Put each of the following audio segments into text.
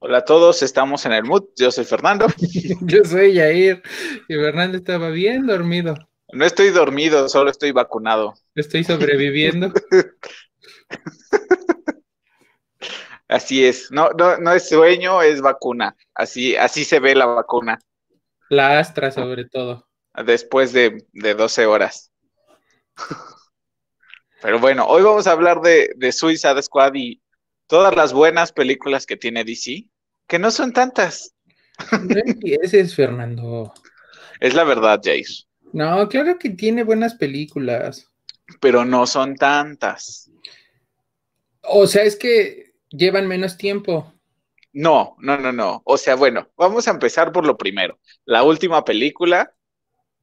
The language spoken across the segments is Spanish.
Hola a todos, estamos en el mood. Yo soy Fernando. Yo soy Yair y Fernando estaba bien dormido. No estoy dormido, solo estoy vacunado. Estoy sobreviviendo. Así es, no, no, no es sueño, es vacuna. Así, así se ve la vacuna. La Astra sobre todo. Después de, de 12 horas. Pero bueno, hoy vamos a hablar de, de Suicide Squad y todas las buenas películas que tiene DC que no son tantas. No empieces, Fernando. Es la verdad, Jair. No, claro que tiene buenas películas. Pero no son tantas. O sea, es que llevan menos tiempo. No, no, no, no. O sea, bueno, vamos a empezar por lo primero. La última película,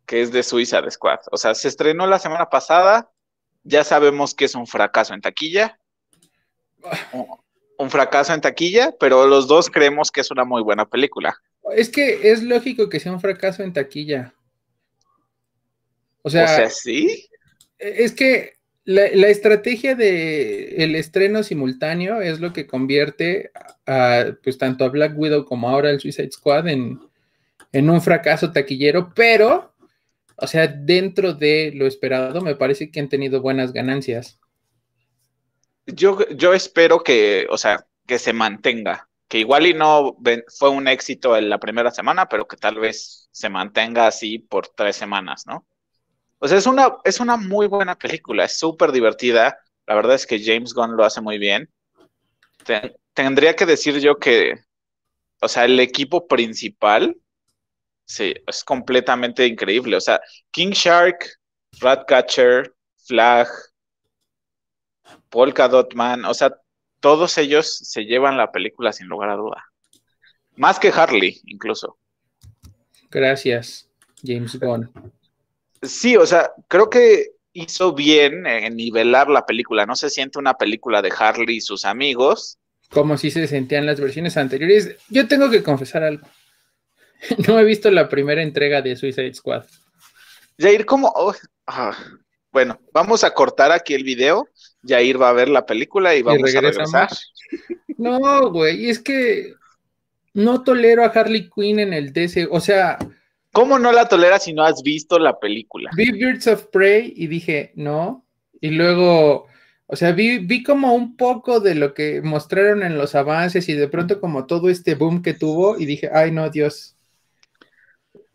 que es de Suiza Squad. O sea, se estrenó la semana pasada. Ya sabemos que es un fracaso en taquilla. Ah un fracaso en taquilla, pero los dos creemos que es una muy buena película. Es que es lógico que sea un fracaso en taquilla. O sea, sí. Es que la, estrategia de el estreno simultáneo es lo que convierte a, pues tanto a Black Widow como ahora al Suicide Squad en, en un fracaso taquillero, pero, o sea, dentro de lo esperado, me parece que han tenido buenas ganancias yo, yo espero que, o sea, que se mantenga, que igual y no fue un éxito en la primera semana, pero que tal vez se mantenga así por tres semanas, ¿no? O sea, es una, es una muy buena película, es súper divertida. La verdad es que James Gunn lo hace muy bien. tendría que decir yo que, o sea, el equipo principal, sí, es completamente increíble. O sea, King Shark, Ratcatcher, Flag, Polka Dot Man, o sea, todos ellos se llevan la película sin lugar a duda. Más que Harley, incluso. Gracias, James Bond. Sí, o sea, creo que hizo bien en nivelar la película. No se siente una película de Harley y sus amigos. Como si se sentían las versiones anteriores. Yo tengo que confesar algo. No he visto la primera entrega de Suicide Squad. Jair, ¿cómo? Oh, ah, bueno, vamos a cortar aquí el video. Jair va a ver la película y vamos a regresar. No, güey, es que no tolero a Harley Quinn en el DC. O sea. ¿Cómo no la toleras si no has visto la película? Vi Birds of Prey y dije, no. Y luego, o sea, vi, vi como un poco de lo que mostraron en los avances y de pronto como todo este boom que tuvo y dije, ay no, Dios,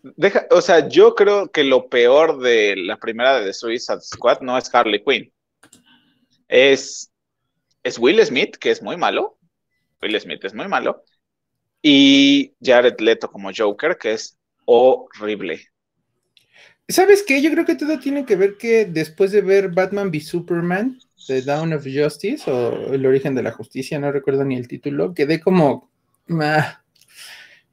Deja, o sea, yo creo que lo peor de la primera de The Suicide Squad no es Harley Quinn. Es, es Will Smith, que es muy malo. Will Smith es muy malo. Y Jared Leto como Joker, que es horrible. ¿Sabes qué? Yo creo que todo tiene que ver que después de ver Batman v Superman, The Dawn of Justice o El origen de la justicia, no recuerdo ni el título, quedé como... Ah,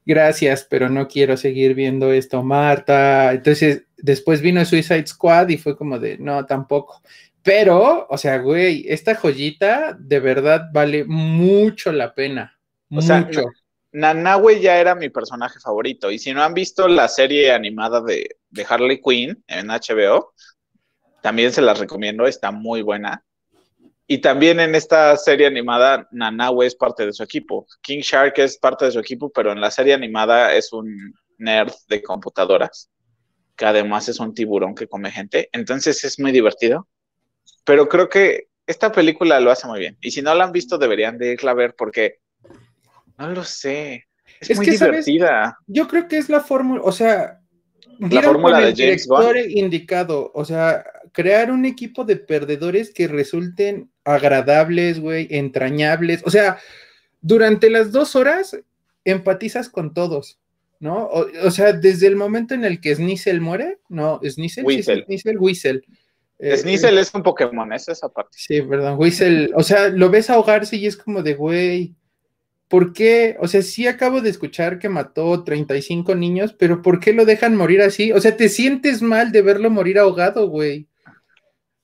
gracias, pero no quiero seguir viendo esto, Marta. Entonces, después vino Suicide Squad y fue como de, no, tampoco. Pero, o sea, güey, esta joyita de verdad vale mucho la pena. O mucho. Nanahue ya era mi personaje favorito. Y si no han visto la serie animada de, Harley Quinn en HBO, también se las recomiendo, está muy buena. Y también en esta serie animada, Nanaue es parte de su equipo. King Shark es parte de su equipo, pero en la serie animada es un nerd de computadoras, que además es un tiburón que come gente. Entonces es muy divertido. Pero creo que esta película lo hace muy bien. Y si no la han visto, deberían de irla a ver porque no lo sé. Es, muy divertida. Yo creo que es la fórmula, o sea, la fórmula de James Bond. indicado, o sea, crear un equipo de perdedores que resulten agradables, güey, entrañables. O sea, durante las dos horas empatizas con todos, ¿no? O, sea, desde el momento en el que Snizzle muere, no, Snizzle. Sí, Whistle. Eh, Snizzle es un Pokémon, es esa parte. Sí, perdón, Whistle, o sea, lo ves ahogarse y es como de, güey, ¿por qué? O sea, sí acabo de escuchar que mató 35 niños, pero ¿por qué lo dejan morir así? O sea, te sientes mal de verlo morir ahogado, güey.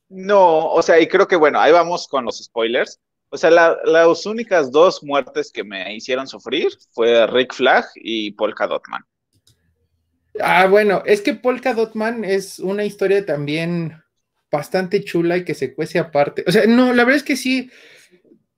No, o sea, y creo que bueno, ahí vamos con los spoilers. O sea, las únicas dos muertes que me hicieron sufrir fue Rick Flag y Polka Dotman. Ah, bueno, es que Polka Dotman es una historia también bastante chula y que se cuece aparte. O sea, no, la verdad es que sí,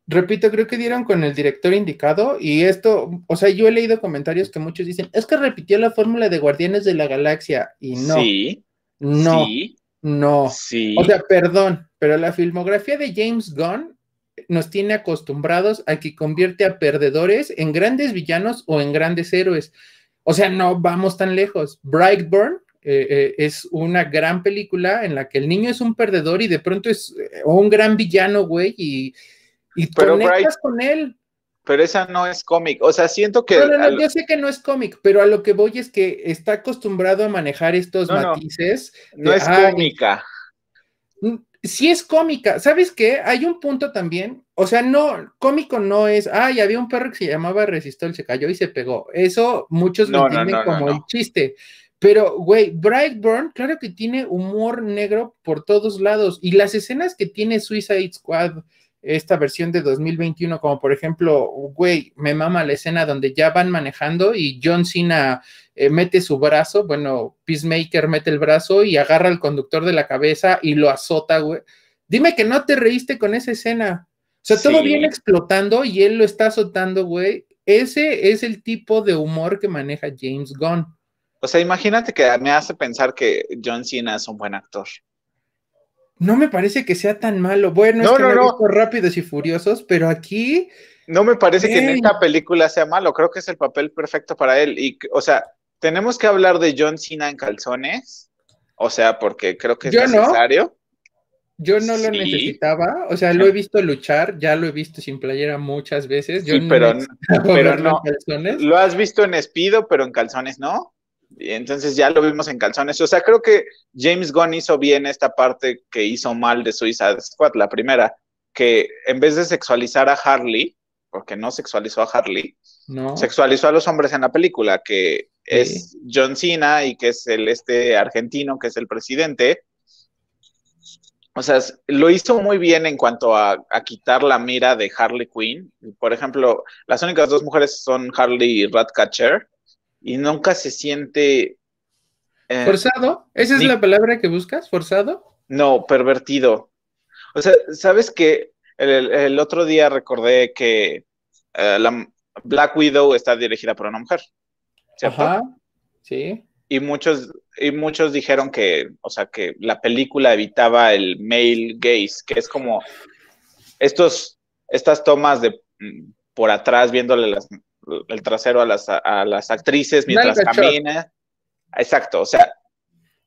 repito, creo que dieron con el director indicado y esto, o sea, yo he leído comentarios que muchos dicen, es que repitió la fórmula de Guardianes de la Galaxia y no. Sí. No. Sí, no. Sí. O sea, perdón, pero la filmografía de James Gunn nos tiene acostumbrados a que convierte a perdedores en grandes villanos o en grandes héroes. O sea, no vamos tan lejos. Brightburn eh, eh, es una gran película en la que el niño es un perdedor y de pronto es eh, un gran villano, güey, y, y conectas con él. Pero esa no es cómic. O sea, siento que. No, no, no, yo sé que no es cómic, pero a lo que voy es que está acostumbrado a manejar estos matices. No, es cómica. Mm, sí es cómica. ¿Sabes qué? Hay un punto también. O sea, no, cómico no es. Ay, había un perro que se llamaba Resistol, se cayó y se pegó. Eso muchos lo entienden como el chiste. Pero, güey, Brightburn, claro que tiene humor negro por todos lados. Y las escenas que tiene Suicide Squad esta versión de 2021, como por ejemplo, güey, me mama la escena donde ya van manejando y John Cena eh, mete su brazo, bueno, Peacemaker mete el brazo y agarra al conductor de la cabeza y lo azota, güey. Dime que no te reíste con esa escena. O sea, todo viene explotando y él lo está azotando, güey. Ese es el tipo de humor que maneja James Gunn. O sea, imagínate que me hace pensar que John Cena es un buen actor no me parece que sea tan malo. Bueno, es que no, no, rápidos y furiosos, pero aquí. No me parece que en esta película sea malo. Creo que es el papel perfecto para él. Y, o sea, tenemos que hablar de John Cena en calzones. O sea, porque creo que es necesario. Yo no lo necesitaba, o sea, lo he visto luchar, ya lo he visto sin playera muchas veces. Yo sí, pero, pero no. Lo has visto en espido, pero en calzones no. Y entonces ya lo vimos en calzones. O sea, creo que James Gunn hizo bien esta parte que hizo mal de Suicide Squad, la primera, que en vez de sexualizar a Harley, porque no sexualizó a Harley, no. sexualizó a los hombres en la película, que es John Cena y que es el este argentino, que es el presidente. O sea, lo hizo muy bien en cuanto a, a, quitar la mira de Harley Quinn. Por ejemplo, las únicas dos mujeres son Harley y Ratcatcher y nunca se siente... Eh, ¿Forzado? ¿Esa es la palabra que buscas? ¿Forzado? No, pervertido. O sea, ¿sabes que el, otro día recordé que eh, la Black Widow está dirigida por una mujer, ¿cierto? Ajá, sí. Y muchos, y muchos dijeron que, o sea, que la película evitaba el male gaze, que es como estos, estas tomas de mm, por atrás viéndole las, el trasero a las, a las actrices mientras camina. Exacto, o sea,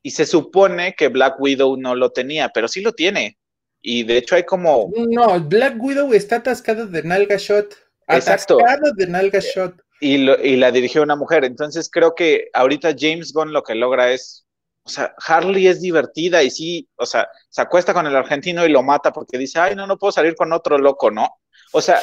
y se supone que Black Widow no lo tenía, pero sí lo tiene. Y de hecho hay como... No, Black Widow está atascada de nalga shot. Exacto. Atascado de nalga shot. Y, y la dirigió una mujer. Entonces creo que ahorita James Gunn lo que logra es o sea, Harley es divertida y sí, o sea, se acuesta con el argentino y lo mata porque dice, ay, no, no puedo salir con otro loco, ¿no? O sea,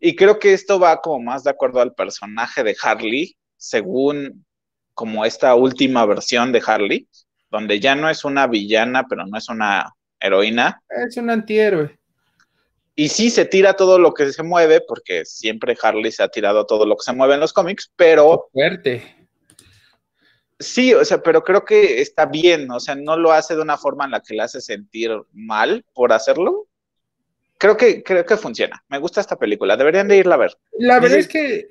y creo que esto va como más de acuerdo al personaje de Harley, según como esta última versión de Harley, donde ya no es una villana, pero no es una heroína. Es un antihéroe. Y sí se tira todo lo que se mueve, porque siempre Harley se ha tirado todo lo que se mueve en los cómics, pero... Fuerte. Sí, o sea, pero creo que está bien, o sea, no lo hace de una forma en la que le hace sentir mal por hacerlo, creo que, creo que funciona. Me gusta esta película. Deberían de irla a ver. La verdad es que,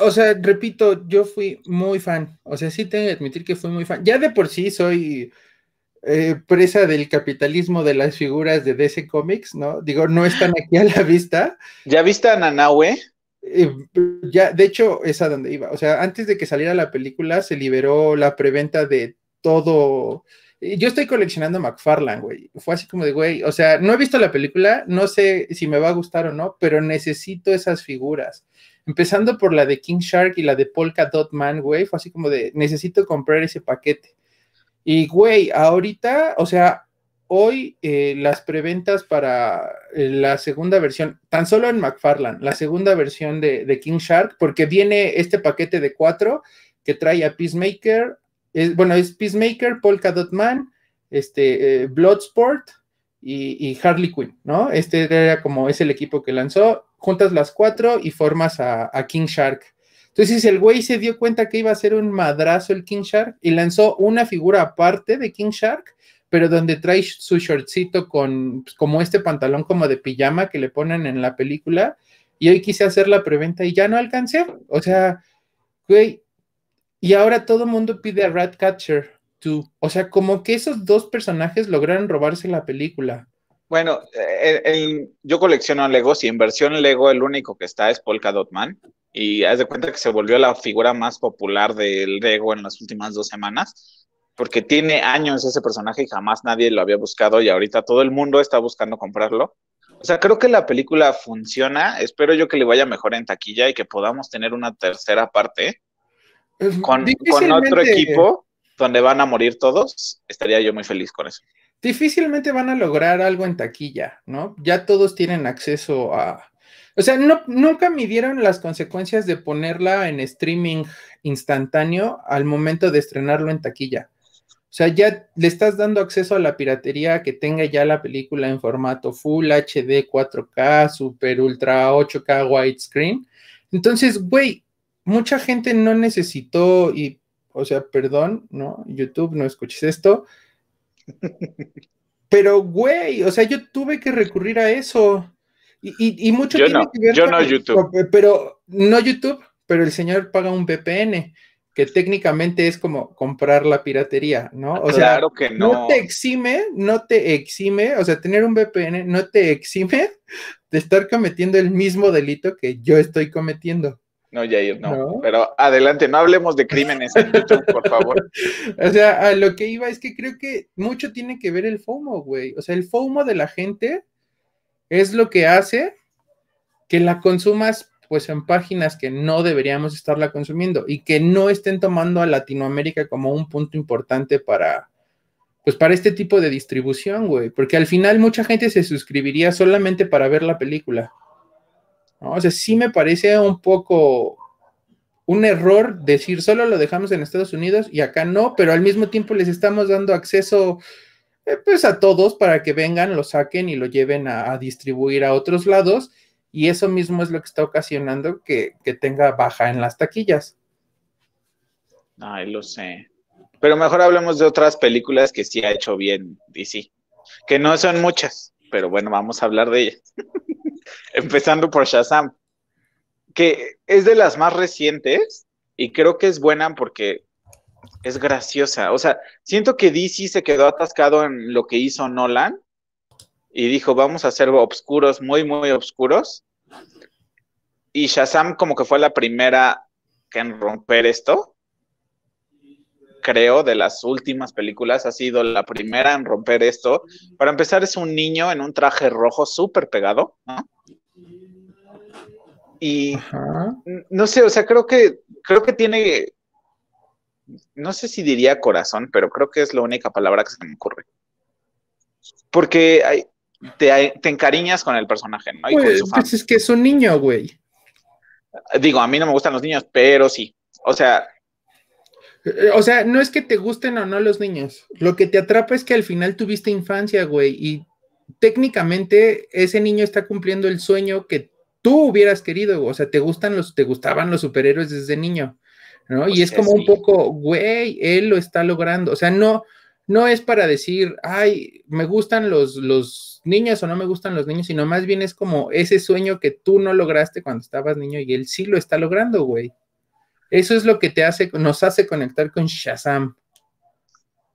o sea, repito, yo fui muy fan. O sea, sí tengo que admitir que fui muy fan. Ya de por sí soy eh, presa del capitalismo de las figuras de DC Comics, ¿no? Digo, no están aquí a la vista. ¿Ya viste a Nanahue? Eh, ya, de hecho, es a donde iba. O sea, antes de que saliera la película, se liberó la preventa de todo yo estoy coleccionando McFarlane, güey. Fue así como de, güey, o sea, no he visto la película, no sé si me va a gustar o no, pero necesito esas figuras. Empezando por la de King Shark y la de Polka Dot Man, güey, fue así como de, necesito comprar ese paquete. Y, güey, ahorita, o sea, hoy eh, las preventas para eh, la segunda versión, tan solo en McFarlane, la segunda versión de King Shark, porque viene este paquete de cuatro que trae a Peacemaker, bueno, es Peacemaker, Polka Dot Man, este, eh, Bloodsport y, Harley Quinn, ¿no? Este era como es el equipo que lanzó, juntas las cuatro y formas a, King Shark. Entonces el güey se dio cuenta que iba a ser un madrazo el King Shark y lanzó una figura aparte de King Shark, pero donde trae su shortcito con pues, como este pantalón como de pijama que le ponen en la película. Y hoy quise hacer la preventa y ya no alcancé. O sea, güey. Y ahora todo el mundo pide a Ratcatcher o sea, como que esos dos personajes lograron robarse la película. Bueno, eh, yo colecciono Legos y en versión Lego el único que está es Polka Dot Man. Y haz de cuenta que se volvió la figura más popular del Lego en las últimas dos semanas, porque tiene años ese personaje y jamás nadie lo había buscado y ahorita todo el mundo está buscando comprarlo. O sea, creo que la película funciona. Espero yo que le vaya mejor en taquilla y que podamos tener una tercera parte con, con otro equipo donde van a morir todos, estaría yo muy feliz con eso. Difícilmente van a lograr algo en taquilla, ¿no? Ya todos tienen acceso a... O sea, no, nunca midieron las consecuencias de ponerla en streaming instantáneo al momento de estrenarlo en taquilla. O sea, ya le estás dando acceso a la piratería que tenga ya la película en formato Full HD, 4K, Super Ultra 8K widescreen. Entonces, güey, mucha gente no necesitó y o sea, perdón, ¿no? YouTube, no escuches esto. Pero, güey, o sea, yo tuve que recurrir a eso. Y, mucho yo tiene que ver yo no YouTube. Pero no YouTube, pero el señor paga un VPN, que técnicamente es como comprar la piratería, ¿no? O claro que no. No te exime, no te exime, o sea, tener un VPN no te exime de estar cometiendo el mismo delito que yo estoy cometiendo. No, Jair, no. no. Pero adelante, no hablemos de crímenes en YouTube, por favor. o sea, a lo que iba es que creo que mucho tiene que ver el FOMO, güey. O sea, el FOMO de la gente es lo que hace que la consumas pues en páginas que no deberíamos estarla consumiendo y que no estén tomando a Latinoamérica como un punto importante para pues para este tipo de distribución, güey, porque al final mucha gente se suscribiría solamente para ver la película. O sea, sí me parece un poco un error decir solo lo dejamos en Estados Unidos y acá no, pero al mismo tiempo les estamos dando acceso eh, pues a todos para que vengan, lo saquen y lo lleven a, distribuir a otros lados y eso mismo es lo que está ocasionando que, que tenga baja en las taquillas. Ay, lo sé. Pero mejor hablemos de otras películas que sí ha hecho bien DC, que no son muchas, pero bueno, vamos a hablar de ellas. empezando por Shazam, que es de las más recientes y creo que es buena porque es graciosa. O sea, siento que DC se quedó atascado en lo que hizo Nolan y dijo, vamos a hacer obscuros, muy, muy oscuros. Y Shazam como que fue la primera en romper esto. Creo, de las últimas películas, ha sido la primera en romper esto. Para empezar, es un niño en un traje rojo súper pegado, ¿no? Y no sé, o sea, creo que, creo que tiene, no sé si diría corazón, pero creo que es la única palabra que se me ocurre. Porque hay, te, encariñas con el personaje, ¿no? Y pues, pues es que es un niño, güey. Digo, a mí no me gustan los niños, pero sí. O sea, eh, o sea, no es que te gusten o no los niños. Lo que te atrapa es que al final tuviste infancia, güey, y técnicamente ese niño está cumpliendo el sueño que tú hubieras querido, o sea, te gustan los, te gustaban los superhéroes desde niño, ¿no? y es como un poco, güey, él lo está logrando, o sea, no, no es para decir, ay, me gustan los, los niños o no me gustan los niños, sino más bien es como ese sueño que tú no lograste cuando estabas niño y él sí lo está logrando, güey. Eso es lo que te hace, nos hace conectar con Shazam.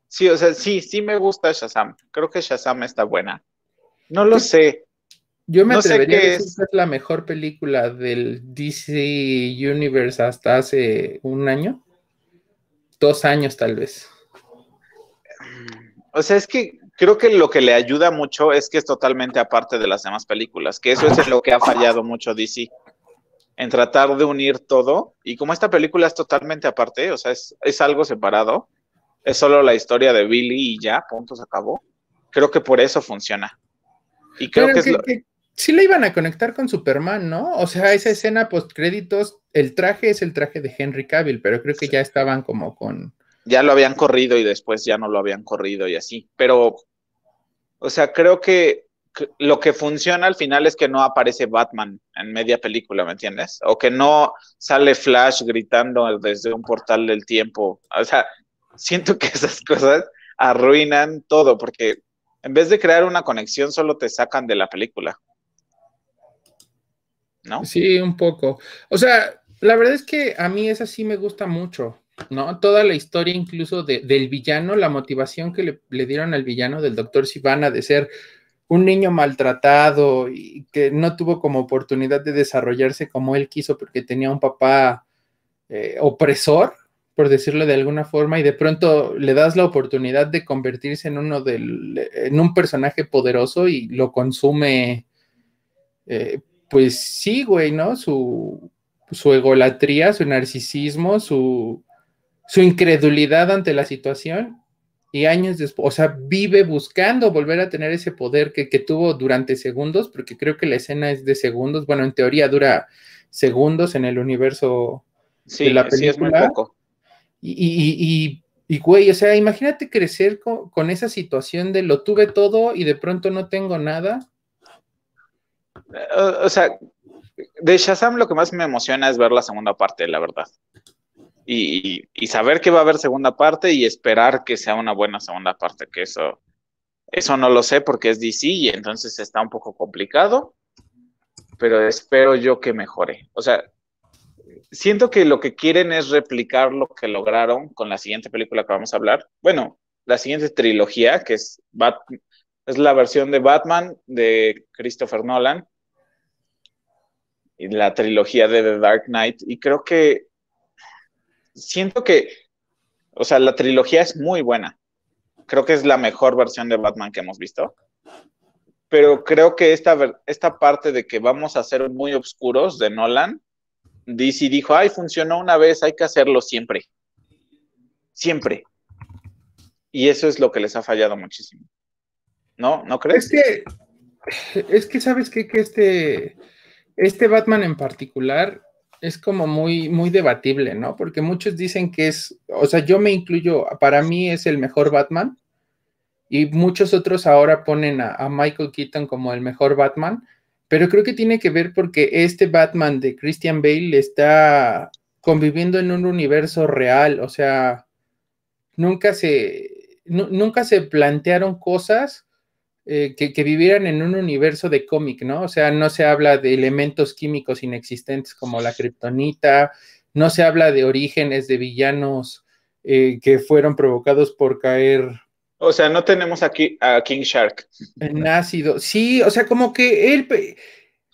Sí, o sea, sí, sí me gusta Shazam. Creo que Shazam está buena. No lo sé. Yo me atrevería a decir es. que es la mejor película del DC Universe hasta hace un año. Dos años, tal vez. O sea, es que creo que lo que le ayuda mucho es que es totalmente aparte de las demás películas, que eso es lo que ha fallado mucho DC, en tratar de unir todo. Y como esta película es totalmente aparte, o sea, es, es algo separado, es solo la historia de Billy y ya, punto, se acabó. Creo que por eso funciona. Y creo que, es lo sí le iban a conectar con Superman, ¿no? O sea, esa escena post créditos, el traje es el traje de Henry Cavill, pero creo que ya estaban como con. Ya lo habían corrido y después ya no lo habían corrido y así. Pero O sea, creo que lo que funciona al final es que no aparece Batman en media película, ¿me entiendes? O que no sale Flash gritando desde un portal del tiempo. O sea, siento que esas cosas arruinan todo, porque en vez de crear una conexión, solo te sacan de la película. ¿No? Sí, un poco. O sea, la verdad es que a mí esa sí me gusta mucho, ¿no? Toda la historia incluso del villano, la motivación que le, le dieron al villano del doctor Sivana de ser un niño maltratado y que no tuvo como oportunidad de desarrollarse como él quiso porque tenía un papá eh, opresor, por decirlo de alguna forma, y de pronto le das la oportunidad de convertirse en uno del, en un personaje poderoso y lo consume, eh, pues sí, güey, ¿no? Su, su egolatría, su narcisismo, su, su incredulidad ante la situación y años después, o sea, vive buscando volver a tener ese poder que, tuvo durante segundos, porque creo que la escena es de segundos, bueno, en teoría dura segundos en el universo de la película. Sí, es muy poco. Y, y, güey, o sea, imagínate crecer con, esa situación de lo tuve todo y de pronto no tengo nada. O sea, de Shazam lo que más me emociona es ver la segunda parte, la verdad y, saber que va a haber segunda parte y esperar que sea una buena segunda parte, que eso, eso no lo sé porque es DC y entonces está un poco complicado, pero espero yo que mejore. O sea, siento que lo que quieren es replicar lo que lograron con la siguiente película que vamos a hablar. Bueno, la siguiente trilogía, que es, es la versión de Batman de Christopher Nolan y la trilogía de The Dark Knight. Y creo que siento que, o sea, la trilogía es muy buena. Creo que es la mejor versión de Batman que hemos visto. Pero creo que esta, esta parte de que vamos a ser muy oscuros de Nolan, DC dijo, ay, funcionó una vez, hay que hacerlo siempre. Siempre. Y eso es lo que les ha fallado muchísimo. ¿No? ¿No crees? Es que, es que sabes qué? que este, este Batman en particular es como muy, muy debatible, ¿no? Porque muchos dicen que es, o sea, yo me incluyo, para mí es el mejor Batman y muchos otros ahora ponen a, Michael Keaton como el mejor Batman, pero creo que tiene que ver porque este Batman de Christian Bale está conviviendo en un universo real, o sea, nunca se, nunca se plantearon cosas eh, que, vivieran en un universo de cómic, ¿no? O sea, no se habla de elementos químicos inexistentes como la kriptonita, no se habla de orígenes de villanos eh, que fueron provocados por caer. O sea, no tenemos aquí a King Shark. En ácido. Sí, o sea, como que él.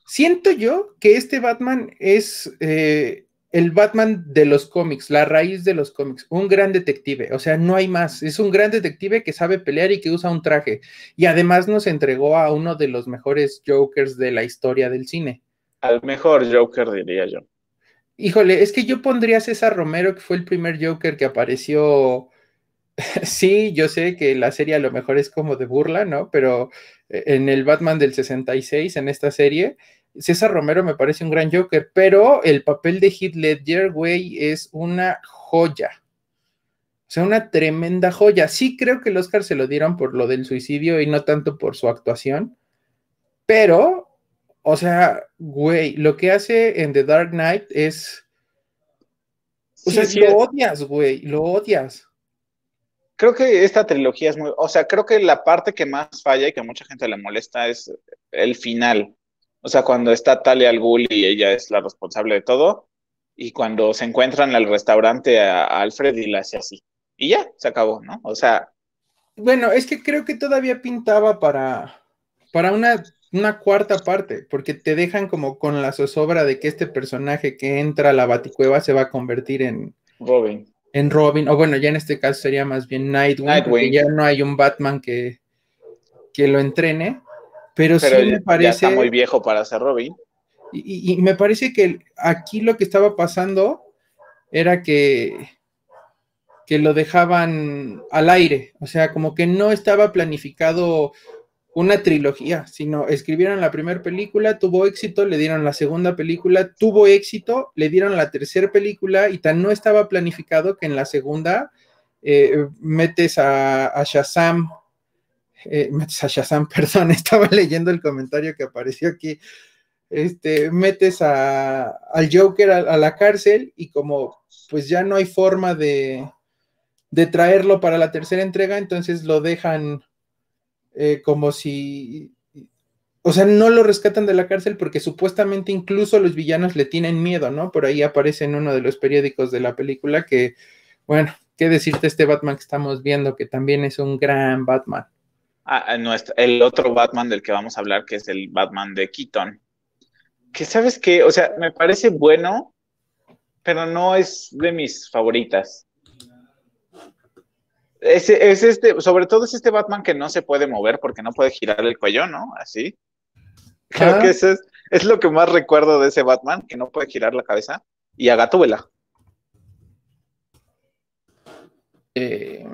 Siento yo que este Batman es eh, el Batman de los cómics, la raíz de los cómics, un gran detective, o sea, no hay más, es un gran detective que sabe pelear y que usa un traje, y además nos entregó a uno de los mejores Jokers de la historia del cine. Al mejor Joker, diría yo. Híjole, es que yo pondría a César Romero, que fue el primer Joker que apareció. sí, yo sé que la serie a lo mejor es como de burla, ¿no? Pero eh, en el Batman del 66, en esta serie, César Romero me parece un gran Joker, pero el papel de Heath Ledger, güey, es una joya. O sea, una tremenda joya. Sí creo que el Oscar se lo dieron por lo del suicidio y no tanto por su actuación, pero, o sea, güey, lo que hace en The Dark Knight es... O sea, lo odias, güey, lo odias. Creo que esta trilogía es muy, o sea, creo que la parte que más falla y que a mucha gente le molesta es el final. O sea, cuando está Talia al Ghul y ella es la responsable de todo, y cuando se encuentran en el restaurante a, Alfred y la hace así. Y ya, se acabó, ¿no? O sea. Bueno, es que creo que todavía pintaba para, para una, una cuarta parte, porque te dejan como con la zozobra de que este personaje que entra a la baticueva se va a convertir en. Robin. En Robin, o bueno, ya en este caso sería más bien Nightwing, Nightwing. porque ya no hay un Batman que, que lo entrene. Pero, sí me parece. Ya está muy viejo para ser Robin. Y, me parece que aquí lo que estaba pasando era que, que lo dejaban al aire. O sea, como que no estaba planificado una trilogía, sino escribieron la primera película, tuvo éxito, le dieron la segunda película, tuvo éxito, le dieron la tercera película y tan no estaba planificado que en la segunda eh, metes a, a Shazam eh, metes a Shazam, perdón, estaba leyendo el comentario que apareció aquí, este, metes a, al Joker a, la cárcel y como pues ya no hay forma de, de traerlo para la tercera entrega, entonces lo dejan eh, como si, o sea, no lo rescatan de la cárcel porque supuestamente incluso los villanos le tienen miedo, ¿no? Por ahí aparece en uno de los periódicos de la película que, bueno, ¿qué decirte este Batman que estamos viendo, que también es un gran Batman? Ah, el otro Batman del que vamos a hablar, que es el Batman de Keaton. Que sabes que, o sea, me parece bueno, pero no es de mis favoritas. Es, es, este, sobre todo es este Batman que no se puede mover porque no puede girar el cuello, ¿no? Así. Creo que eso es, es, lo que más recuerdo de ese Batman, que no puede girar la cabeza. Y a Gatúbela. Eh,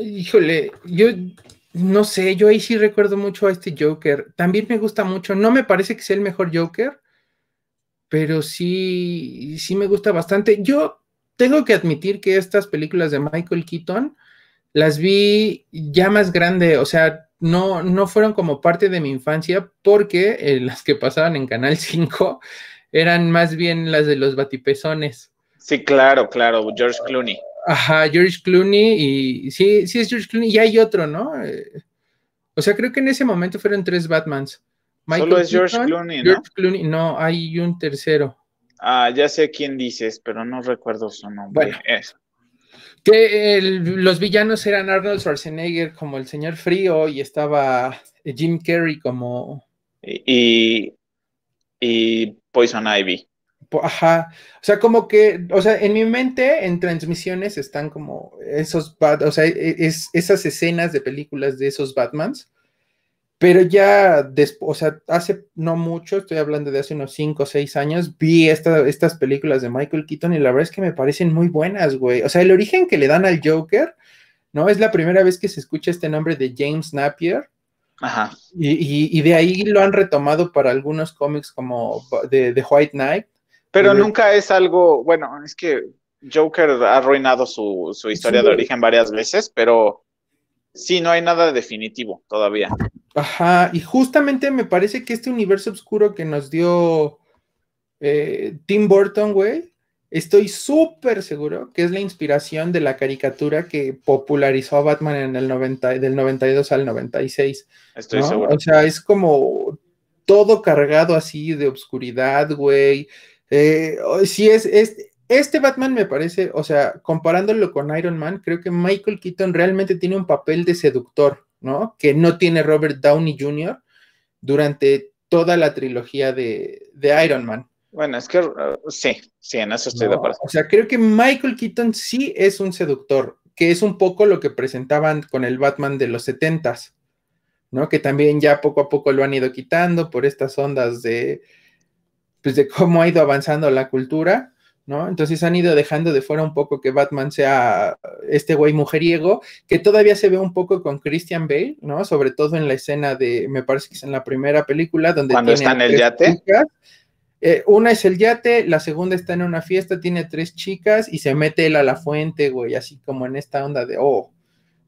híjole, yo no sé, yo ahí sí recuerdo mucho a este Joker. También me gusta mucho. No me parece que sea el mejor Joker, pero sí, sí me gusta bastante. Yo tengo que admitir que estas películas de Michael Keaton las vi ya más grande, o sea, no, no fueron como parte de mi infancia porque eh, las que pasaban en Canal 5 eran más bien las de los batipezones. Sí, claro, claro, George Clooney. Ajá, George Clooney y sí, sí es George Clooney y hay otro, ¿no? Eh, o sea, creo que en ese momento fueron tres Batmans. Solo es George Clooney, ¿no? George Clooney, no, hay un tercero. Ah, ya sé quién dices, pero no recuerdo su nombre. Bueno, que los villanos eran Arnold Schwarzenegger como el señor frío y estaba Jim Carrey como... Y, y Poison Ivy. Ajá, o sea, como que, o sea, en mi mente, en transmisiones están como esos, o sea, e, es, esas escenas de películas de esos Batmans, pero ya, o sea, hace no mucho, estoy hablando de hace unos 5 o 6 años, vi estas películas de Michael Keaton y la verdad es que me parecen muy buenas, güey. O sea, el origen que le dan al Joker, ¿no? Es la primera vez que se escucha este nombre de James Napier. Ajá. Y, de ahí lo han retomado para algunos cómics como de, White Knight. Pero nunca es algo, bueno, es que Joker ha arruinado su, historia de origen varias veces, pero sí, no hay nada definitivo todavía. Ajá, y justamente me parece que este universo oscuro que nos dio eh, Tim Burton, güey, estoy súper seguro que es la inspiración de la caricatura que popularizó a Batman en el 90, del 92 al 96. Estoy seguro. O sea, es como todo cargado así de obscuridad, güey. Eh, sí, es, es, este Batman me parece, o sea, comparándolo con Iron Man, creo que Michael Keaton realmente tiene un papel de seductor. ¿no? Que no tiene Robert Downey Jr. durante toda la trilogía de, Iron Man. Bueno, es que uh, sí, sí, en eso estoy de acuerdo. O sea, creo que Michael Keaton sí es un seductor, que es un poco lo que presentaban con el Batman de los setentas, ¿no? Que también ya poco a poco lo han ido quitando por estas ondas de, pues de cómo ha ido avanzando la cultura ¿no? Entonces han ido dejando de fuera un poco que Batman sea este güey mujeriego, que todavía se ve un poco con Christian Bale, ¿no? Sobre todo en la escena de, me parece que es en la primera película, donde... Cuando está en el yate. Eh, una es el yate, la segunda está en una fiesta, tiene tres chicas y se mete él a la fuente, güey, así como en esta onda de, oh,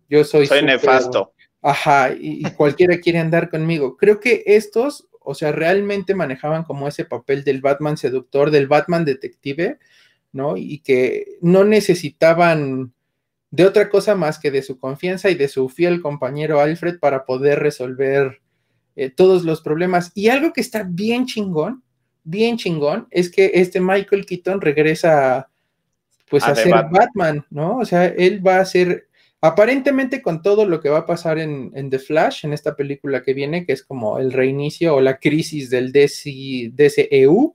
yo soy... Soy nefasto. Ajá, y cualquiera quiere andar conmigo. Creo que estos o sea, realmente manejaban como ese papel del Batman seductor, del Batman detective, ¿no? Y que no necesitaban de otra cosa más que de su confianza y de su fiel compañero Alfred para poder resolver eh, todos los problemas. Y algo que está bien chingón, bien chingón, es que este Michael Keaton regresa pues a, ser Batman. ¿no? O sea, él va a ser Aparentemente con todo lo que va a pasar en, The Flash, en esta película que viene, que es como el reinicio o la crisis del DCEU,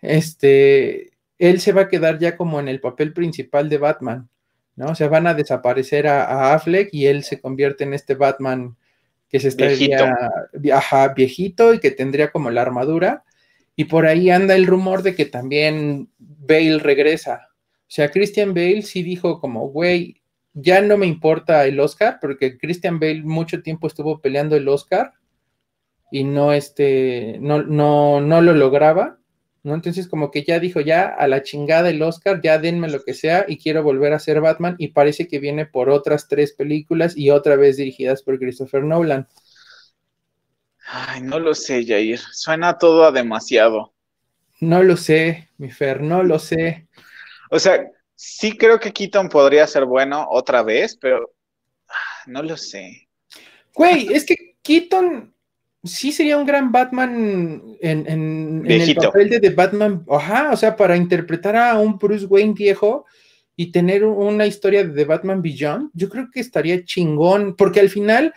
este, él se va a quedar ya como en el papel principal de Batman, ¿no? O sea, van a desaparecer a, Affleck y él se convierte en este Batman que se estaría viejito. viejito y que tendría como la armadura. Y por ahí anda el rumor de que también Bale regresa. O sea, Christian Bale sí dijo como, güey, ya no me importa el Oscar, porque Christian Bale mucho tiempo estuvo peleando el Oscar y no, este, no, no, no lo lograba. ¿no? Entonces como que ya dijo, ya a la chingada el Oscar, ya denme lo que sea y quiero volver a ser Batman y parece que viene por otras tres películas y otra vez dirigidas por Christopher Nolan. Ay, no lo sé, Jair. Suena todo a demasiado. No lo sé, mi Fer, no lo sé. O sea, sí creo que Keaton podría ser bueno otra vez, pero ah, no lo sé. Güey, es que Keaton sí sería un gran Batman en, el papel de, de, Batman. Ajá, o sea, para interpretar a un Bruce Wayne viejo y tener una historia de Batman Beyond, yo creo que estaría chingón, porque al final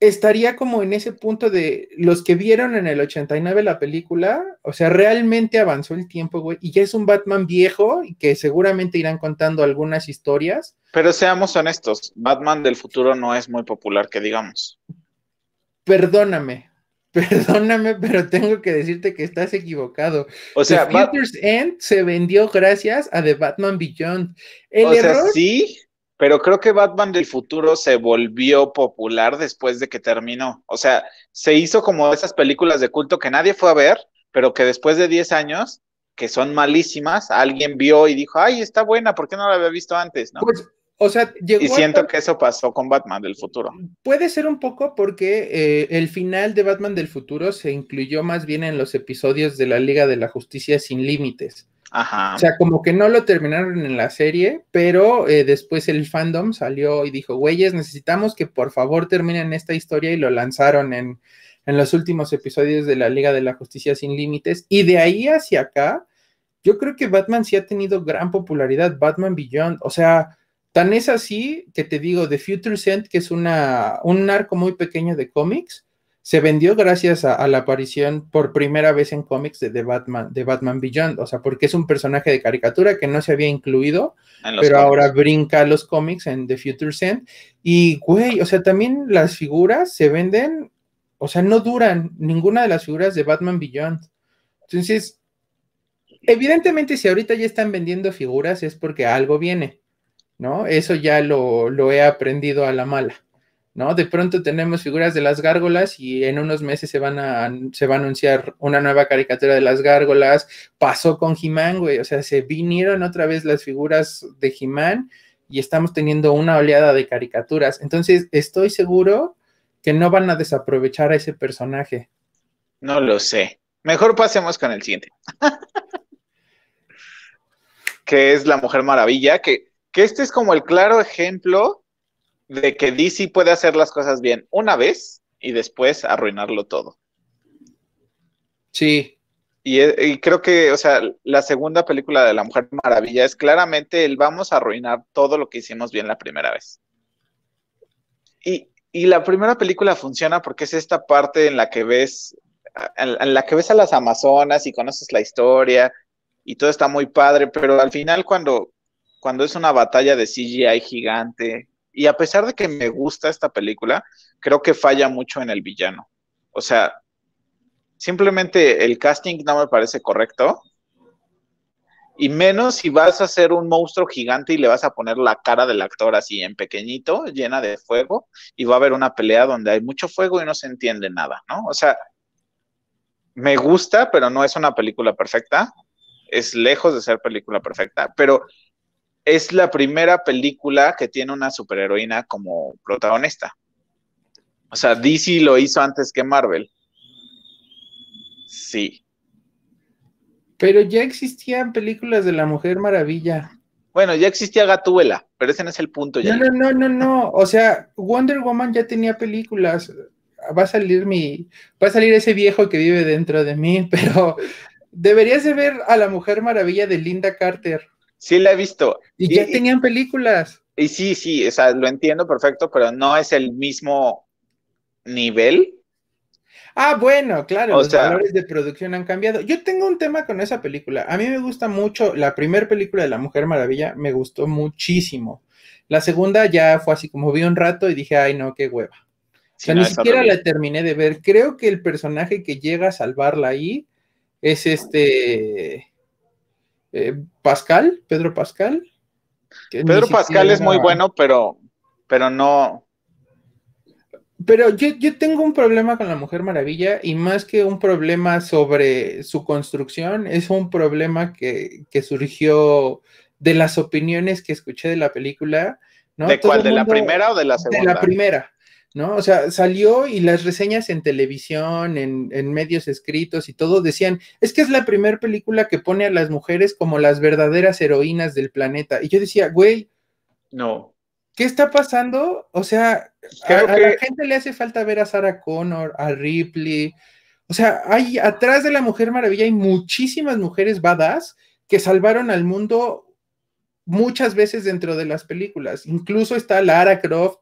estaría como en ese punto de los que vieron en el 89 la película, o sea, realmente avanzó el tiempo, güey, y ya es un Batman viejo y que seguramente irán contando algunas historias. Pero seamos honestos, Batman del futuro no es muy popular, que digamos. Perdóname, perdóname, pero tengo que decirte que estás equivocado. O sea, The Future's End se vendió gracias a The Batman Beyond. El o sea, sí, pero creo que Batman del futuro se volvió popular después de que terminó. O sea, se hizo como esas películas de culto que nadie fue a ver, pero que después de 10 años, que son malísimas, alguien vio y dijo, ay, está buena, ¿por qué no la había visto antes? ¿no? Pues, o sea, llegó y siento que eso pasó con Batman del futuro. Puede ser un poco porque eh, el final de Batman del futuro se incluyó más bien en los episodios de la Liga de la Justicia sin Límites. O sea, como que no lo terminaron en la serie, pero eh, después el fandom salió y dijo, güeyes, necesitamos que por favor terminen esta historia y lo lanzaron en, en los últimos episodios de la Liga de la Justicia sin Límites. Y de ahí hacia acá, yo creo que Batman sí ha tenido gran popularidad, Batman Beyond. O sea, tan es así que te digo, The Future End, que es una, un arco muy pequeño de cómics, se vendió gracias a, la aparición por primera vez en cómics de, Batman, de Batman Beyond, o sea, porque es un personaje de caricatura que no se había incluido, pero ahora brinca los cómics en The Future End. Y, güey, o sea, también las figuras se venden, o sea, no duran ninguna de las figuras de Batman Beyond. Entonces, evidentemente, si ahorita ya están vendiendo figuras es porque algo viene, ¿no? Eso ya lo, lo he aprendido a la mala. ¿No? De pronto tenemos figuras de las gárgolas y en unos meses se van a, se va a anunciar una nueva caricatura de las gárgolas. Pasó con He-Man, güey, o sea, se vinieron otra vez las figuras de He-Man y estamos teniendo una oleada de caricaturas. Entonces, estoy seguro que no van a desaprovechar a ese personaje. No lo sé. Mejor pasemos con el siguiente. que es la Mujer Maravilla, que, que este es como el claro ejemplo de que DC puede hacer las cosas bien una vez y después arruinarlo todo. Sí. Y, creo que, o sea, la segunda película de La Mujer Maravilla es claramente el vamos a arruinar todo lo que hicimos bien la primera vez. Y, la primera película funciona porque es esta parte en la que ves, en la que ves a las Amazonas y conoces la historia y todo está muy padre, pero al final cuando, cuando es una batalla de CGI gigante y a pesar de que me gusta esta película, creo que falla mucho en el villano. O sea, simplemente el casting no me parece correcto. Y menos si vas a hacer un monstruo gigante y le vas a poner la cara del actor así en pequeñito, llena de fuego, y va a haber una pelea donde hay mucho fuego y no se entiende nada, ¿no? O sea, me gusta, pero no es una película perfecta. Es lejos de ser película perfecta, pero es la primera película que tiene una superheroína como protagonista. O sea, DC lo hizo antes que Marvel. Sí. Pero ya existían películas de la Mujer Maravilla. Bueno, ya existía Gatúbela, pero ese no es el punto ya. No, no, no, no, no. O sea, Wonder Woman ya tenía películas. Va a salir mi. Va a salir ese viejo que vive dentro de mí, pero deberías de ver a la Mujer Maravilla de Linda Carter. Sí, la he visto. Y, ya tenían películas. Y sí, sí, o sea, lo entiendo perfecto, pero no es el mismo nivel. Ah, bueno, claro, los valores de producción han cambiado. Yo tengo un tema con esa película. A mí me gusta mucho, la primera película de La Mujer Maravilla me gustó muchísimo. La segunda ya fue así como vi un rato y dije, ay, no, qué hueva. o sea, ni siquiera la terminé de ver. Creo que el personaje que llega a salvarla ahí es este eh, Pascal, Pedro Pascal. Pedro Pascal es muy bueno, pero, pero no. Pero yo, yo, tengo un problema con la Mujer Maravilla y más que un problema sobre su construcción, es un problema que, que surgió de las opiniones que escuché de la película. ¿no? ¿De cuál? ¿De la primera o de la segunda? De la primera. ¿No? O sea, salió y las reseñas en televisión, en, en medios escritos y todo decían, es que es la primera película que pone a las mujeres como las verdaderas heroínas del planeta. Y yo decía, güey, no. ¿Qué está pasando? O sea, a, a la gente le hace falta ver a Sarah Connor, a Ripley. O sea, hay atrás de la Mujer Maravilla hay muchísimas mujeres badass que salvaron al mundo muchas veces dentro de las películas. Incluso está Lara Croft,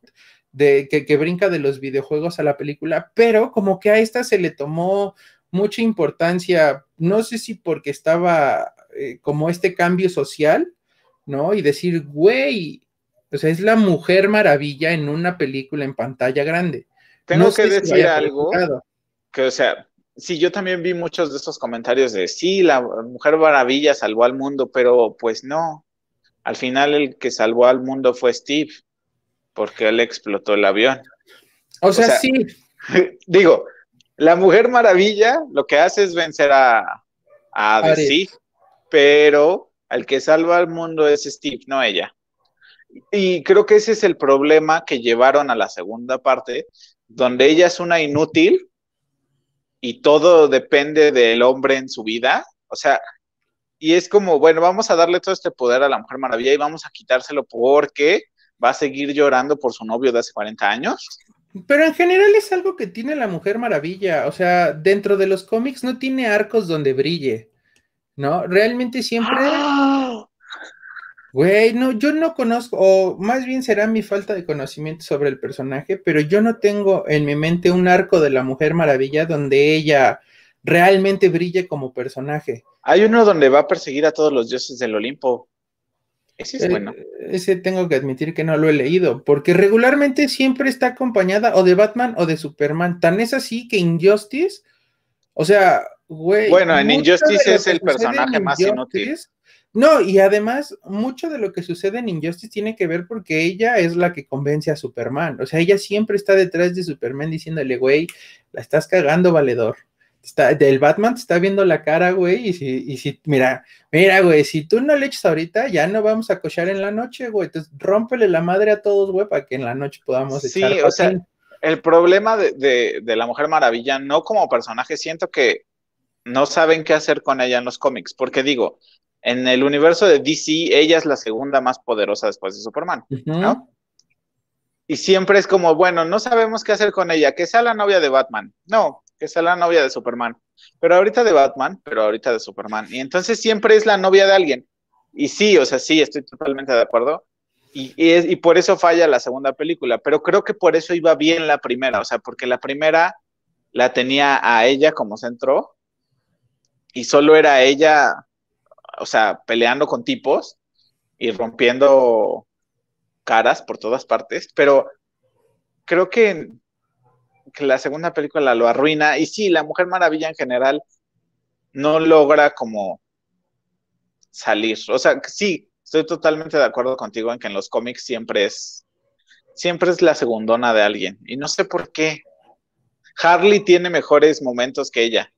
de, que, que, brinca de los videojuegos a la película, pero como que a esta se le tomó mucha importancia, no sé si porque estaba eh, como este cambio social, ¿no? Y decir, güey, o sea, es la mujer maravilla en una película en pantalla grande. Tengo no que decir algo, que o sea, sí, yo también vi muchos de estos comentarios de, sí, la mujer maravilla salvó al mundo, pero pues no, al final el que salvó al mundo fue Steve porque él explotó el avión. O sea, sí. Digo, la Mujer Maravilla lo que hace es vencer a, a The pero al que salva al mundo es Steve, no ella. Y creo que ese es el problema que llevaron a la segunda parte, donde ella es una inútil y todo depende del hombre en su vida. O sea, y es como, bueno, vamos a darle todo este poder a la Mujer Maravilla y vamos a quitárselo porque va a seguir llorando por su novio de hace 40 años. Pero en general es algo que tiene la Mujer Maravilla, o sea, dentro de los cómics no tiene arcos donde brille, ¿no? Realmente siempre... Güey, no, yo no conozco, o más bien será mi falta de conocimiento sobre el personaje, pero yo no tengo en mi mente un arco de la Mujer Maravilla donde ella realmente brille como personaje. Hay uno donde va a perseguir a todos los dioses del Olimpo. Ese es bueno. Ese tengo que admitir que no lo he leído, porque regularmente siempre está acompañada o de Batman o de Superman. Tan es así que Injustice, o sea, güey. Bueno, en Injustice es el personaje más inútil. No, y además, mucho de lo que sucede en Injustice tiene que ver porque ella es la que convence a Superman. O sea, ella siempre está detrás de Superman diciéndole, güey, la estás cagando, valedor está, del Batman te está viendo la cara, güey, y si, y si, mira, mira, güey, si tú no le echas ahorita, ya no vamos a cochar en la noche, güey, entonces rómpele la madre a todos, güey, para que en la noche podamos sí, o sea, el problema de, de, de, la Mujer Maravilla, no como personaje, siento que no saben qué hacer con ella en los cómics, porque digo, en el universo de DC, ella es la segunda más poderosa después de Superman, uh -huh. ¿no? Y siempre es como, bueno, no sabemos qué hacer con ella, que sea la novia de Batman. No, que sea la novia de Superman. Pero ahorita de Batman, pero ahorita de Superman. Y entonces siempre es la novia de alguien. Y sí, o sea, sí, estoy totalmente de acuerdo. Y, y, es, y, por eso falla la segunda película, pero creo que por eso iba bien la primera, o sea, porque la primera la tenía a ella como centro y solo era ella, o sea, peleando con tipos y rompiendo caras por todas partes, pero creo que que la segunda película lo arruina. Y sí, la Mujer Maravilla en general no logra como salir. O sea, sí, estoy totalmente de acuerdo contigo en que en los cómics siempre es, siempre es la segundona de alguien. Y no sé por qué. Harley tiene mejores momentos que ella.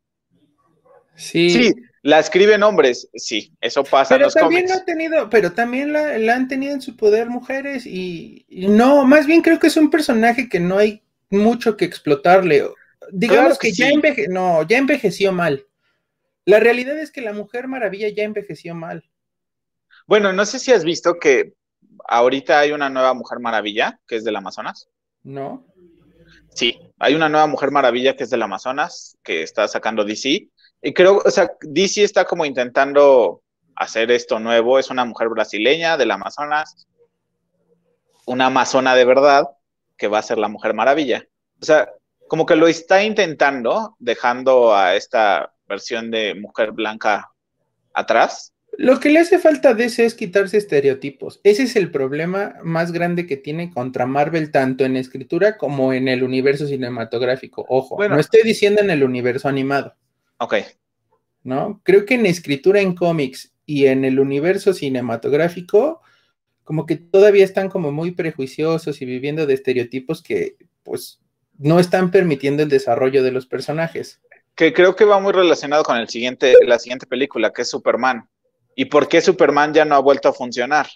Sí. Sí, la escriben hombres, sí, eso pasa pero en los también cómics. ha tenido, pero también la, la, han tenido en su poder mujeres y, y, no, más bien creo que es un personaje que no hay mucho que explotarle. Digamos claro que, que, ya, enveje no, ya envejeció mal. La realidad es que la Mujer Maravilla ya envejeció mal. Bueno, no sé si has visto que ahorita hay una nueva Mujer Maravilla que es del Amazonas. No. Sí, hay una nueva Mujer Maravilla que es del Amazonas, que está sacando DC. Y creo, o sea, DC está como intentando hacer esto nuevo. Es una mujer brasileña del Amazonas, una amazona de verdad, que va a ser la Mujer Maravilla. O sea, como que lo está intentando, dejando a esta versión de mujer blanca atrás. Lo que le hace falta a DC es quitarse estereotipos. Ese es el problema más grande que tiene contra Marvel, tanto en escritura como en el universo cinematográfico. Ojo, bueno, no estoy diciendo en el universo animado. Ok. ¿No? Creo que en escritura en cómics y en el universo cinematográfico, como que todavía están como muy prejuiciosos y viviendo de estereotipos que, pues, no están permitiendo el desarrollo de los personajes. Que creo que va muy relacionado con el siguiente, la siguiente película, que es Superman. ¿Y por qué Superman ya no ha vuelto a funcionar?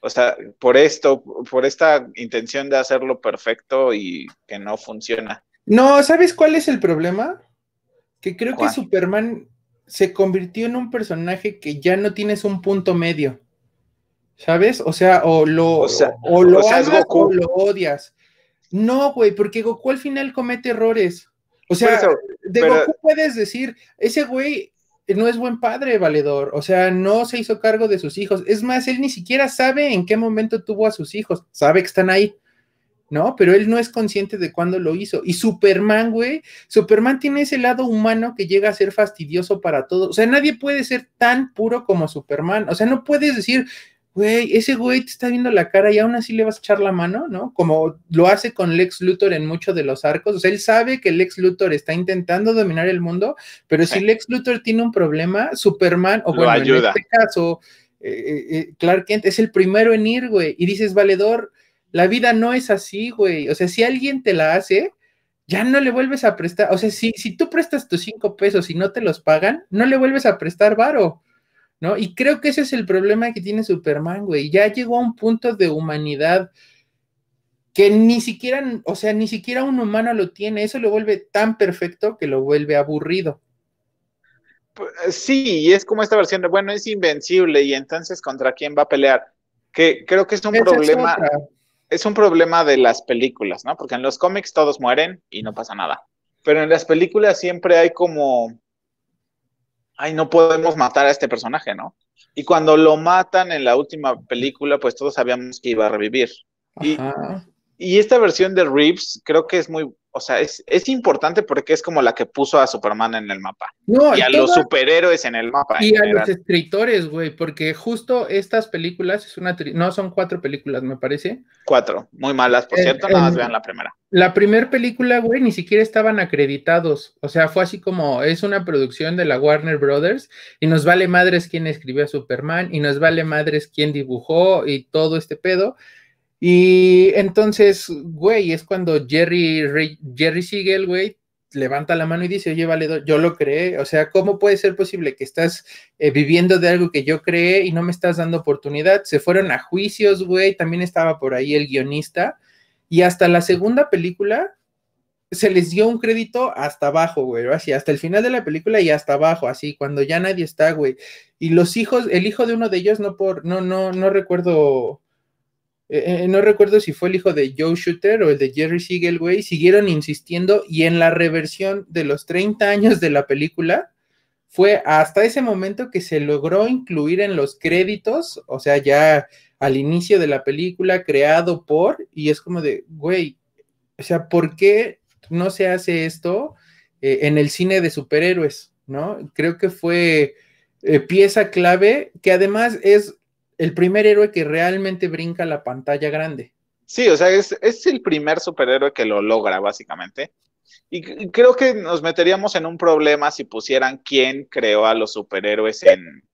O sea, por esto, por esta intención de hacerlo perfecto y que no funciona. No, ¿sabes cuál es el problema? Que creo que Superman se convirtió en un personaje que ya no tienes un punto medio. ¿Sabes? O sea, o lo, o, lo amas o lo odias. No, güey, porque Goku al final comete errores. O sea, de Goku puedes decir, ese güey no es buen padre, valedor. O sea, no se hizo cargo de sus hijos. Es más, él ni siquiera sabe en qué momento tuvo a sus hijos. Sabe que están ahí. ¿no? Pero él no es consciente de cuándo lo hizo. Y Superman, güey, Superman tiene ese lado humano que llega a ser fastidioso para todos. O sea, nadie puede ser tan puro como Superman. O sea, no puedes decir, güey, ese güey te está viendo la cara y aún así le vas a echar la mano, ¿no? Como lo hace con Lex Luthor en muchos de los arcos. O sea, él sabe que Lex Luthor está intentando dominar el mundo, pero si Lex Luthor tiene un problema, Superman, o bueno, en este caso, eh, eh, eh, Clark Kent es el primero en ir, güey, y dices, valedor, la vida no es así, güey. O sea, si alguien te la hace, ya no le vuelves a prestar. O sea, si, si tú prestas tus cinco pesos y no te los pagan, no le vuelves a prestar varo, ¿no? Y creo que ese es el problema que tiene Superman, güey. Ya llegó a un punto de humanidad que ni siquiera, o sea, ni siquiera un humano lo tiene. Eso lo vuelve tan perfecto que lo vuelve aburrido. Pues, sí, y es como esta versión de, bueno, es invencible y entonces contra quién va a pelear. Que creo que es un problema es un problema de las películas, ¿no? Porque en los cómics todos mueren y no pasa nada. Pero en las películas siempre hay como, ay, no podemos matar a este personaje, ¿no? Y cuando lo matan en la última película, pues todos sabíamos que iba a revivir. Y, y, esta versión de Reeves creo que es muy, o sea, es, importante porque es como la que puso a Superman en el mapa. y a los superhéroes en el mapa. Y a los escritores, güey, porque justo estas películas, es una no son cuatro películas, me parece. Cuatro, muy malas, por cierto, nada más vean la primera. La primera película, güey, ni siquiera estaban acreditados. O sea, fue así como, es una producción de la Warner Brothers y nos vale madres quién escribió a Superman y nos vale madres quién dibujó y todo este pedo. Y entonces, güey, es cuando Jerry, Jerry Siegel, güey, levanta la mano y dice, oye, vale, yo lo creé. O sea, ¿cómo puede ser posible que estás eh, viviendo de algo que yo creé y no me estás dando oportunidad? Se fueron a juicios, güey, también estaba por ahí el guionista. Y hasta la segunda película se les dio un crédito hasta abajo, güey, así, hasta el final de la película y hasta abajo, así, cuando ya nadie está, güey. Y los hijos, el hijo de uno de ellos, no por, no, no, no recuerdo eh, eh, no recuerdo si fue el hijo de Joe Shooter o el de Jerry Siegel, güey, siguieron insistiendo y en la reversión de los 30 años de la película fue hasta ese momento que se logró incluir en los créditos, o sea, ya al inicio de la película, creado por, y es como de, güey, o sea, ¿por qué no se hace esto eh, en el cine de superhéroes? ¿No? Creo que fue pieza clave, que además es el primer héroe que realmente brinca la pantalla grande. Sí, o sea, es, el primer superhéroe que lo logra, básicamente. Y creo que nos meteríamos en un problema si pusieran quién creó a los superhéroes en,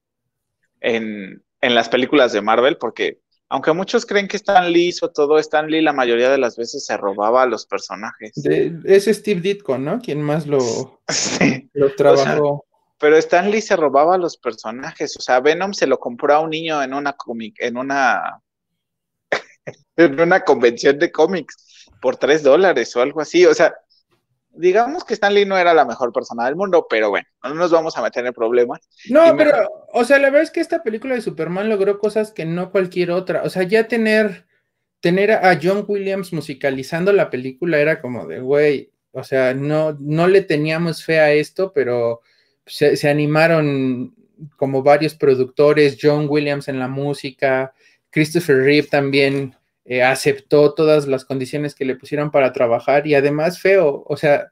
en, las películas de Marvel, porque aunque muchos creen que Stan Lee hizo todo, Stan Lee la mayoría de las veces se robaba a los personajes. es Steve Ditko, ¿no? Quien más lo, lo trabajó pero Stan Lee se robaba los personajes, o sea, Venom se lo compró a un niño en una en una en una convención de cómics por tres dólares o algo así, o sea, digamos que Stan Lee no era la mejor persona del mundo, pero bueno, no nos vamos a meter en problemas. No, pero, o sea, la verdad es que esta película de Superman logró cosas que no cualquier otra, o sea, ya tener, tener a John Williams musicalizando la película era como de, güey, o sea, no, no le teníamos fe a esto, pero se, animaron como varios productores, John Williams en la música, Christopher Reeve también eh, aceptó todas las condiciones que le pusieron para trabajar y además feo, o sea,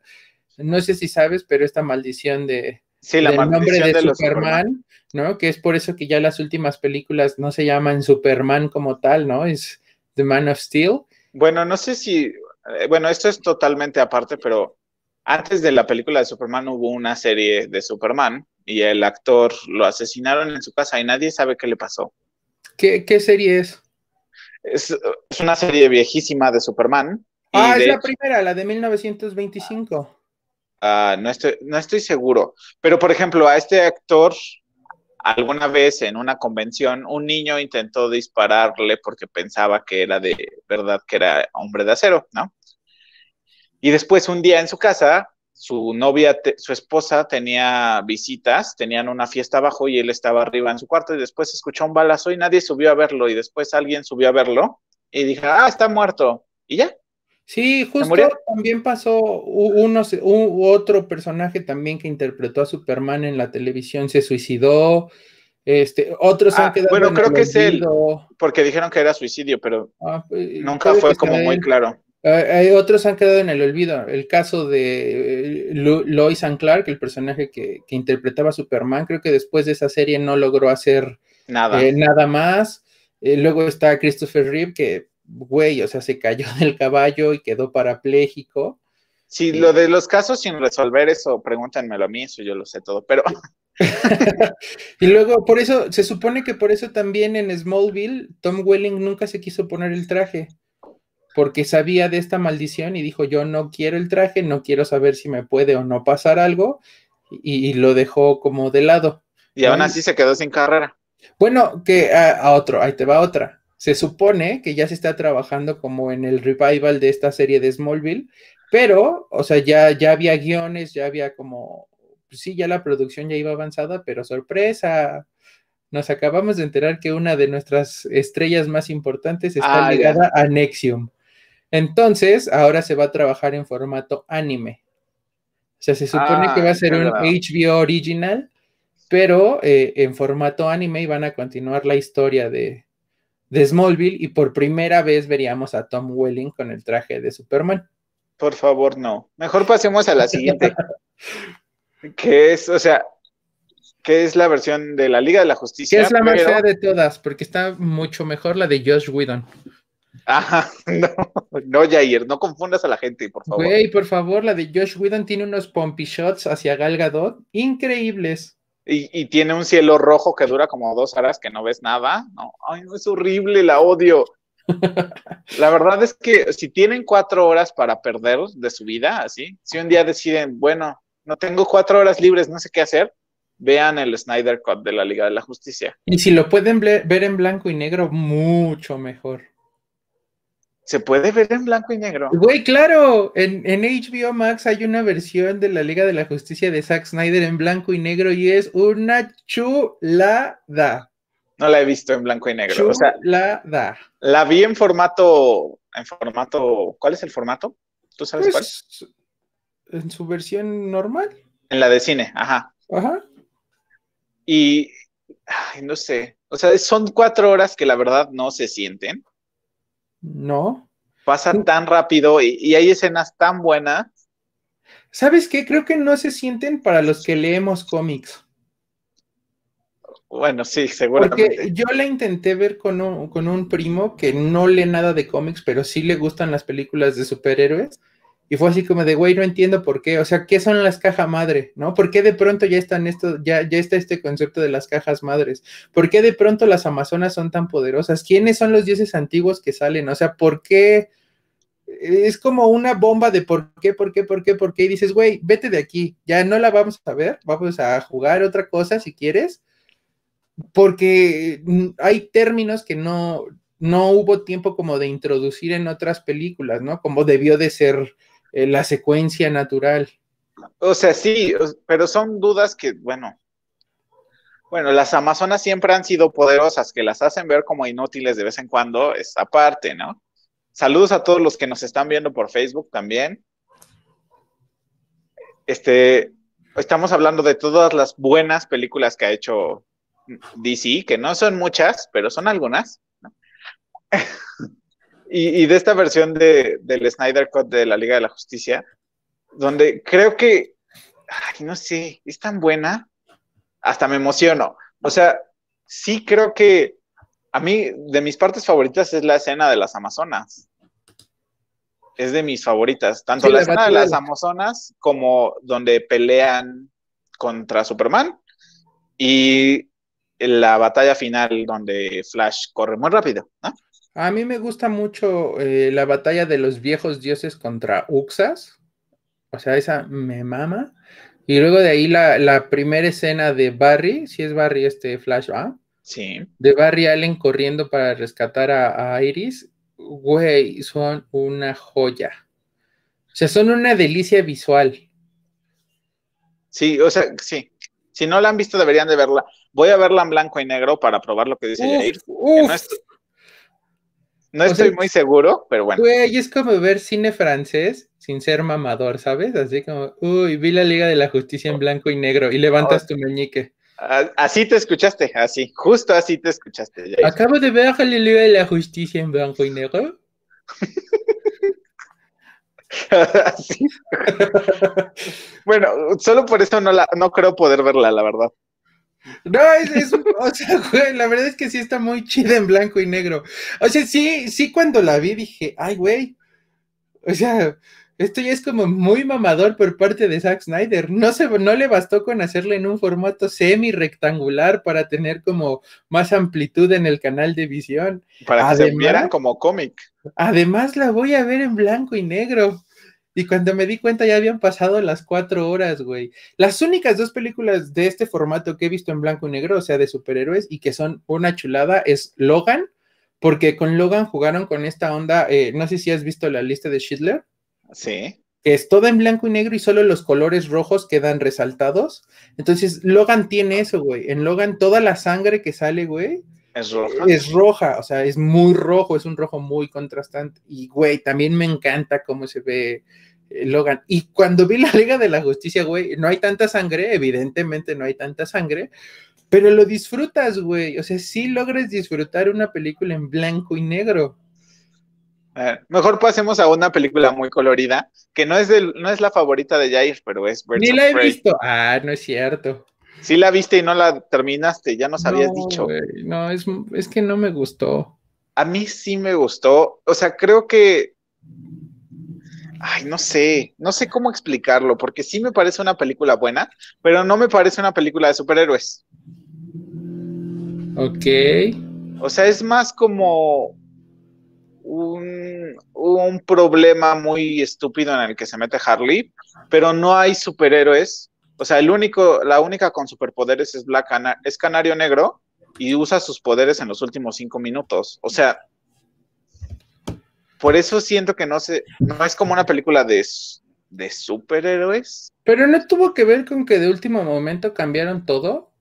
no sé si sabes, pero esta maldición de sí, la del nombre de, Superman, ¿no? Que es por eso que ya las últimas películas no se llaman Superman como tal, ¿no? Es The Man of Steel. Bueno, no sé si, eh, bueno, esto es totalmente aparte, pero antes de la película de Superman hubo una serie de Superman y el actor lo asesinaron en su casa y nadie sabe qué le pasó. ¿Qué, serie es? es? una serie viejísima de Superman ah, es la primera, la de 1925. Ah, no, estoy, no estoy seguro. Pero, por ejemplo, a este actor, alguna vez en una convención, un niño intentó dispararle porque pensaba que era de verdad que era hombre de acero, ¿no? Y después, un día en su casa, su novia, su esposa tenía visitas, tenían una fiesta abajo y él estaba arriba en su cuarto y después escuchó un balazo y nadie subió a verlo y después alguien subió a verlo y dije, ah, está muerto. Y ya, Sí, justo también pasó unos, otro personaje también que interpretó a Superman en la televisión se suicidó. Este, otros han ah, quedado. Bueno, creo que es él, porque dijeron que era suicidio, pero ah, pues, nunca fue como muy claro. Hay otros han quedado en el olvido. El caso de eh, Lois and Clark, el personaje que, interpretaba a Superman, creo que después de esa serie no logró hacer nada, eh, nada más. Eh, luego está Christopher Reeve, que güey, o sea, se cayó del caballo y quedó parapléjico. Sí, lo de los casos sin resolver eso, pregúntenmelo a mí, eso yo lo sé todo, pero... y luego, por eso, se supone que por eso también en Smallville, Tom Welling nunca se quiso poner el traje, porque sabía de esta maldición y dijo, yo no quiero el traje, no quiero saber si me puede o no pasar algo, y, lo dejó como de lado. Y aún así se quedó sin carrera. Bueno, que a otro, ahí te va otra se supone que ya se está trabajando como en el revival de esta serie de Smallville, pero, o sea, ya, ya había guiones, ya había como, pues sí, ya la producción ya iba avanzada, pero sorpresa, nos acabamos de enterar que una de nuestras estrellas más importantes está ah, ligada a Nexium. Entonces, ahora se va a trabajar en formato anime. O sea, se supone que va a ah, ser un HBO original, pero eh, en formato anime y van a continuar la historia de, de Smallville y por primera vez veríamos a Tom Welling con el traje de Superman. Por favor, no. Mejor pasemos a la siguiente. que es, o sea, que es la versión de la Liga de la Justicia. Que es la más fea de todas, porque está mucho mejor la de Josh Whedon. Ajá, no, no, Jair, no confundas a la gente, por favor. Güey, por favor, la de Josh Whedon tiene unos pompy shots hacia Gal Gadot increíbles. Y, tiene un cielo rojo que dura como dos horas que no ves nada. No, ay, no es horrible, la odio. la verdad es que si tienen cuatro horas para perder de su vida, así, si un día deciden, bueno, no tengo cuatro horas libres, no sé qué hacer, vean el Snyder Cut de la Liga de la Justicia. Y si lo pueden ver en blanco y negro, mucho mejor. ¿Se puede ver en blanco y negro? Güey, claro, en, HBO Max hay una versión de la Liga de la Justicia de Zack Snyder en blanco y negro y es una chulada. No la he visto en blanco y negro. Chulada. la vi en formato, en formato, ¿cuál es el formato? ¿Tú sabes pues, cuál? En su versión normal. En la de cine, ajá. Ajá. Y, ay, no sé, o sea, son cuatro horas que la verdad no se sienten no. Pasan tan rápido y, hay escenas tan buenas. ¿Sabes qué? Creo que no se sienten para los que leemos cómics. Bueno, sí, seguramente. Porque yo la intenté ver con un, con un primo que no lee nada de cómics, pero sí le gustan las películas de superhéroes. Y fue así como de, güey, no entiendo por qué. O sea, ¿qué son las cajas madre? ¿No? ¿Por qué de pronto ya están esto, ya, ya está este concepto de las cajas madres? ¿Por qué de pronto las amazonas son tan poderosas? ¿Quiénes son los dioses antiguos que salen? O sea, ¿por qué? Es como una bomba de por qué, por qué, por qué, por qué. Y dices, güey, vete de aquí. Ya no la vamos a ver. Vamos a jugar otra cosa si quieres. Porque hay términos que no, no hubo tiempo como de introducir en otras películas, ¿no? Como debió de ser eh, la secuencia natural. O sea, sí, pero son dudas que, bueno, bueno, las Amazonas siempre han sido poderosas, que las hacen ver como inútiles de vez en cuando, es aparte, ¿no? Saludos a todos los que nos están viendo por Facebook también. Este, estamos hablando de todas las buenas películas que ha hecho DC, que no son muchas, pero son algunas. ¿no? y, de esta versión de, del Snyder Cut de la Liga de la Justicia, donde creo que, ay, no sé, es tan buena, hasta me emociono. O sea, sí creo que a mí, de mis partes favoritas es la escena de las Amazonas. Es de mis favoritas, tanto la, escena de las Amazonas como donde pelean contra Superman y la batalla final donde Flash corre muy rápido, ¿no? A mí me gusta mucho eh, la batalla de los viejos dioses contra Uxas. O sea, esa me mama. Y luego de ahí la, primera escena de Barry, si es Barry este Flash, ¿ah? Sí. De Barry Allen corriendo para rescatar a, a Iris. Güey, son una joya. O sea, son una delicia visual. Sí, o sea, sí. Si no la han visto, deberían de verla. Voy a verla en blanco y negro para probar lo que dice Jair. No, estoy muy seguro, pero bueno. Güey, es como ver cine francés sin ser mamador, ¿sabes? Así como, uy, vi la Liga de la Justicia en blanco y negro y levantas oh. tu meñique. Así te escuchaste, así, justo así te escuchaste. Acabo de ver la Liga de la Justicia en blanco y negro. bueno, solo por eso no, la, no creo poder verla, la verdad. No, es, o sea, güey, la verdad es que sí está muy chida en blanco y negro. O sea, sí, sí, cuando la vi dije, ay, güey. O sea, esto ya es como muy mamador por parte de Zack Snyder. No, se, no le bastó con hacerla en un formato semi-rectangular para tener como más amplitud en el canal de visión. Para que se vieran como cómic. Además, la voy a ver en blanco y negro. Y cuando me di cuenta ya habían pasado las cuatro horas, güey. Las únicas dos películas de este formato que he visto en blanco y negro, o sea, de superhéroes, y que son una chulada, es Logan, porque con Logan jugaron con esta onda, eh, no sé si has visto la lista de Schindler. Sí. Que es toda en blanco y negro y solo los colores rojos quedan resaltados. Entonces, Logan tiene eso, güey. En Logan toda la sangre que sale, güey, es roja. Es roja, o sea, es muy rojo, es un rojo muy contrastante. Y, güey, también me encanta cómo se ve eh, Logan. Y cuando vi la Liga de la Justicia, güey, no hay tanta sangre, evidentemente no hay tanta sangre, pero lo disfrutas, güey. O sea, sí logras disfrutar una película en blanco y negro. mejor pasemos a una película muy colorida, que no es, no es la favorita de Jair, pero es Ni la he visto. Ah, no es cierto. Sí la viste y no la terminaste, ya nos habías dicho. no, es, es que no me gustó. A mí sí me gustó. O sea, creo que. Ay, no sé, no sé cómo explicarlo, porque sí me parece una película buena, pero no me parece una película de superhéroes. Ok. O sea, es más como un, un problema muy estúpido en el que se mete Harley, pero no hay superhéroes o sea, el único, la única con superpoderes es Black es Canario Negro y usa sus poderes en los últimos cinco minutos. O sea, por eso siento que no se, no es como una película de, de superhéroes. Pero no tuvo que ver con que de último momento cambiaron todo.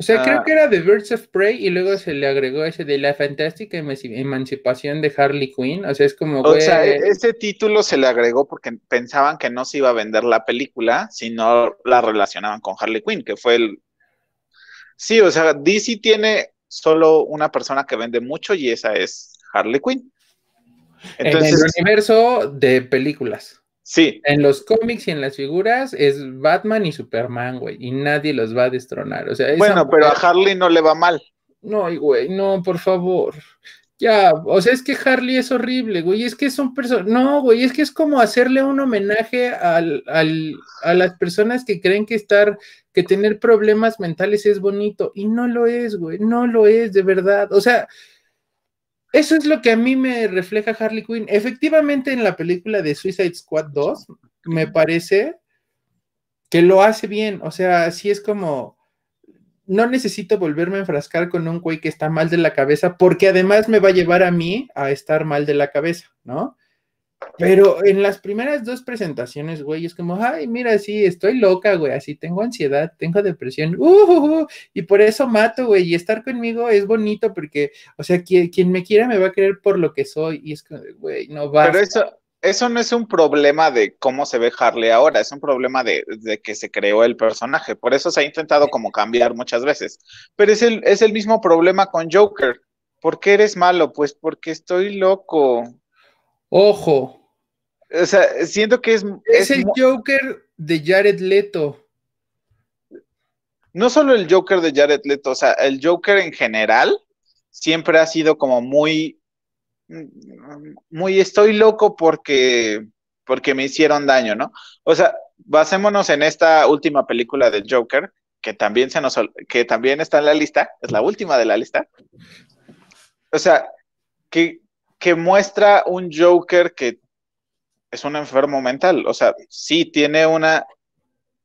O sea, creo ah. que era The Birds of Prey y luego se le agregó ese de la fantástica emancipación de Harley Quinn. O sea, es como. O sea, e-, ese título se le agregó porque pensaban que no se iba a vender la película si no la relacionaban con Harley Quinn, que fue el. Sí, o sea, DC tiene solo una persona que vende mucho y esa es Harley Quinn. Entonces, en el universo de películas. Sí. En los cómics y en las figuras es Batman y Superman, güey, y nadie los va a destronar. O sea, bueno, pero a Harley no le va mal. No, güey, no, por favor. Ya, o sea, es que Harley es horrible, güey, es que es un personaje, no, güey, es que es como hacerle un homenaje al, al, a las personas que creen que estar, que tener problemas mentales es bonito, y no lo es, güey, no lo es, de verdad. O sea, eso es lo que a mí me refleja Harley Quinn. Efectivamente, en la película de Suicide Squad 2, me parece que lo hace bien. O sea, así es como. No necesito volverme a enfrascar con un güey que está mal de la cabeza, porque además me va a llevar a mí a estar mal de la cabeza, ¿no? Pero en las primeras dos presentaciones, güey, es como, ay, mira, sí, estoy loca, güey, así tengo ansiedad, tengo depresión, uh, uh, uh y por eso mato, güey, y estar conmigo es bonito porque, o sea, quien, quien me quiera me va a querer por lo que soy, y es que, güey, no va. Pero eso, eso no es un problema de cómo se ve Harley ahora, es un problema de, de, que se creó el personaje, por eso se ha intentado como cambiar muchas veces, pero es el, es el mismo problema con Joker. ¿Por qué eres malo? Pues porque estoy loco. Ojo. O sea, siento que es. Es, el Joker de Jared Leto. No solo el Joker de Jared Leto, o sea, el Joker en general siempre ha sido como muy. Muy estoy loco porque. Porque me hicieron daño, ¿no? O sea, basémonos en esta última película de Joker, que también se nos que también está en la lista, es la última de la lista. o sea, que, que muestra un Joker que es un enfermo mental. O sea, sí tiene una,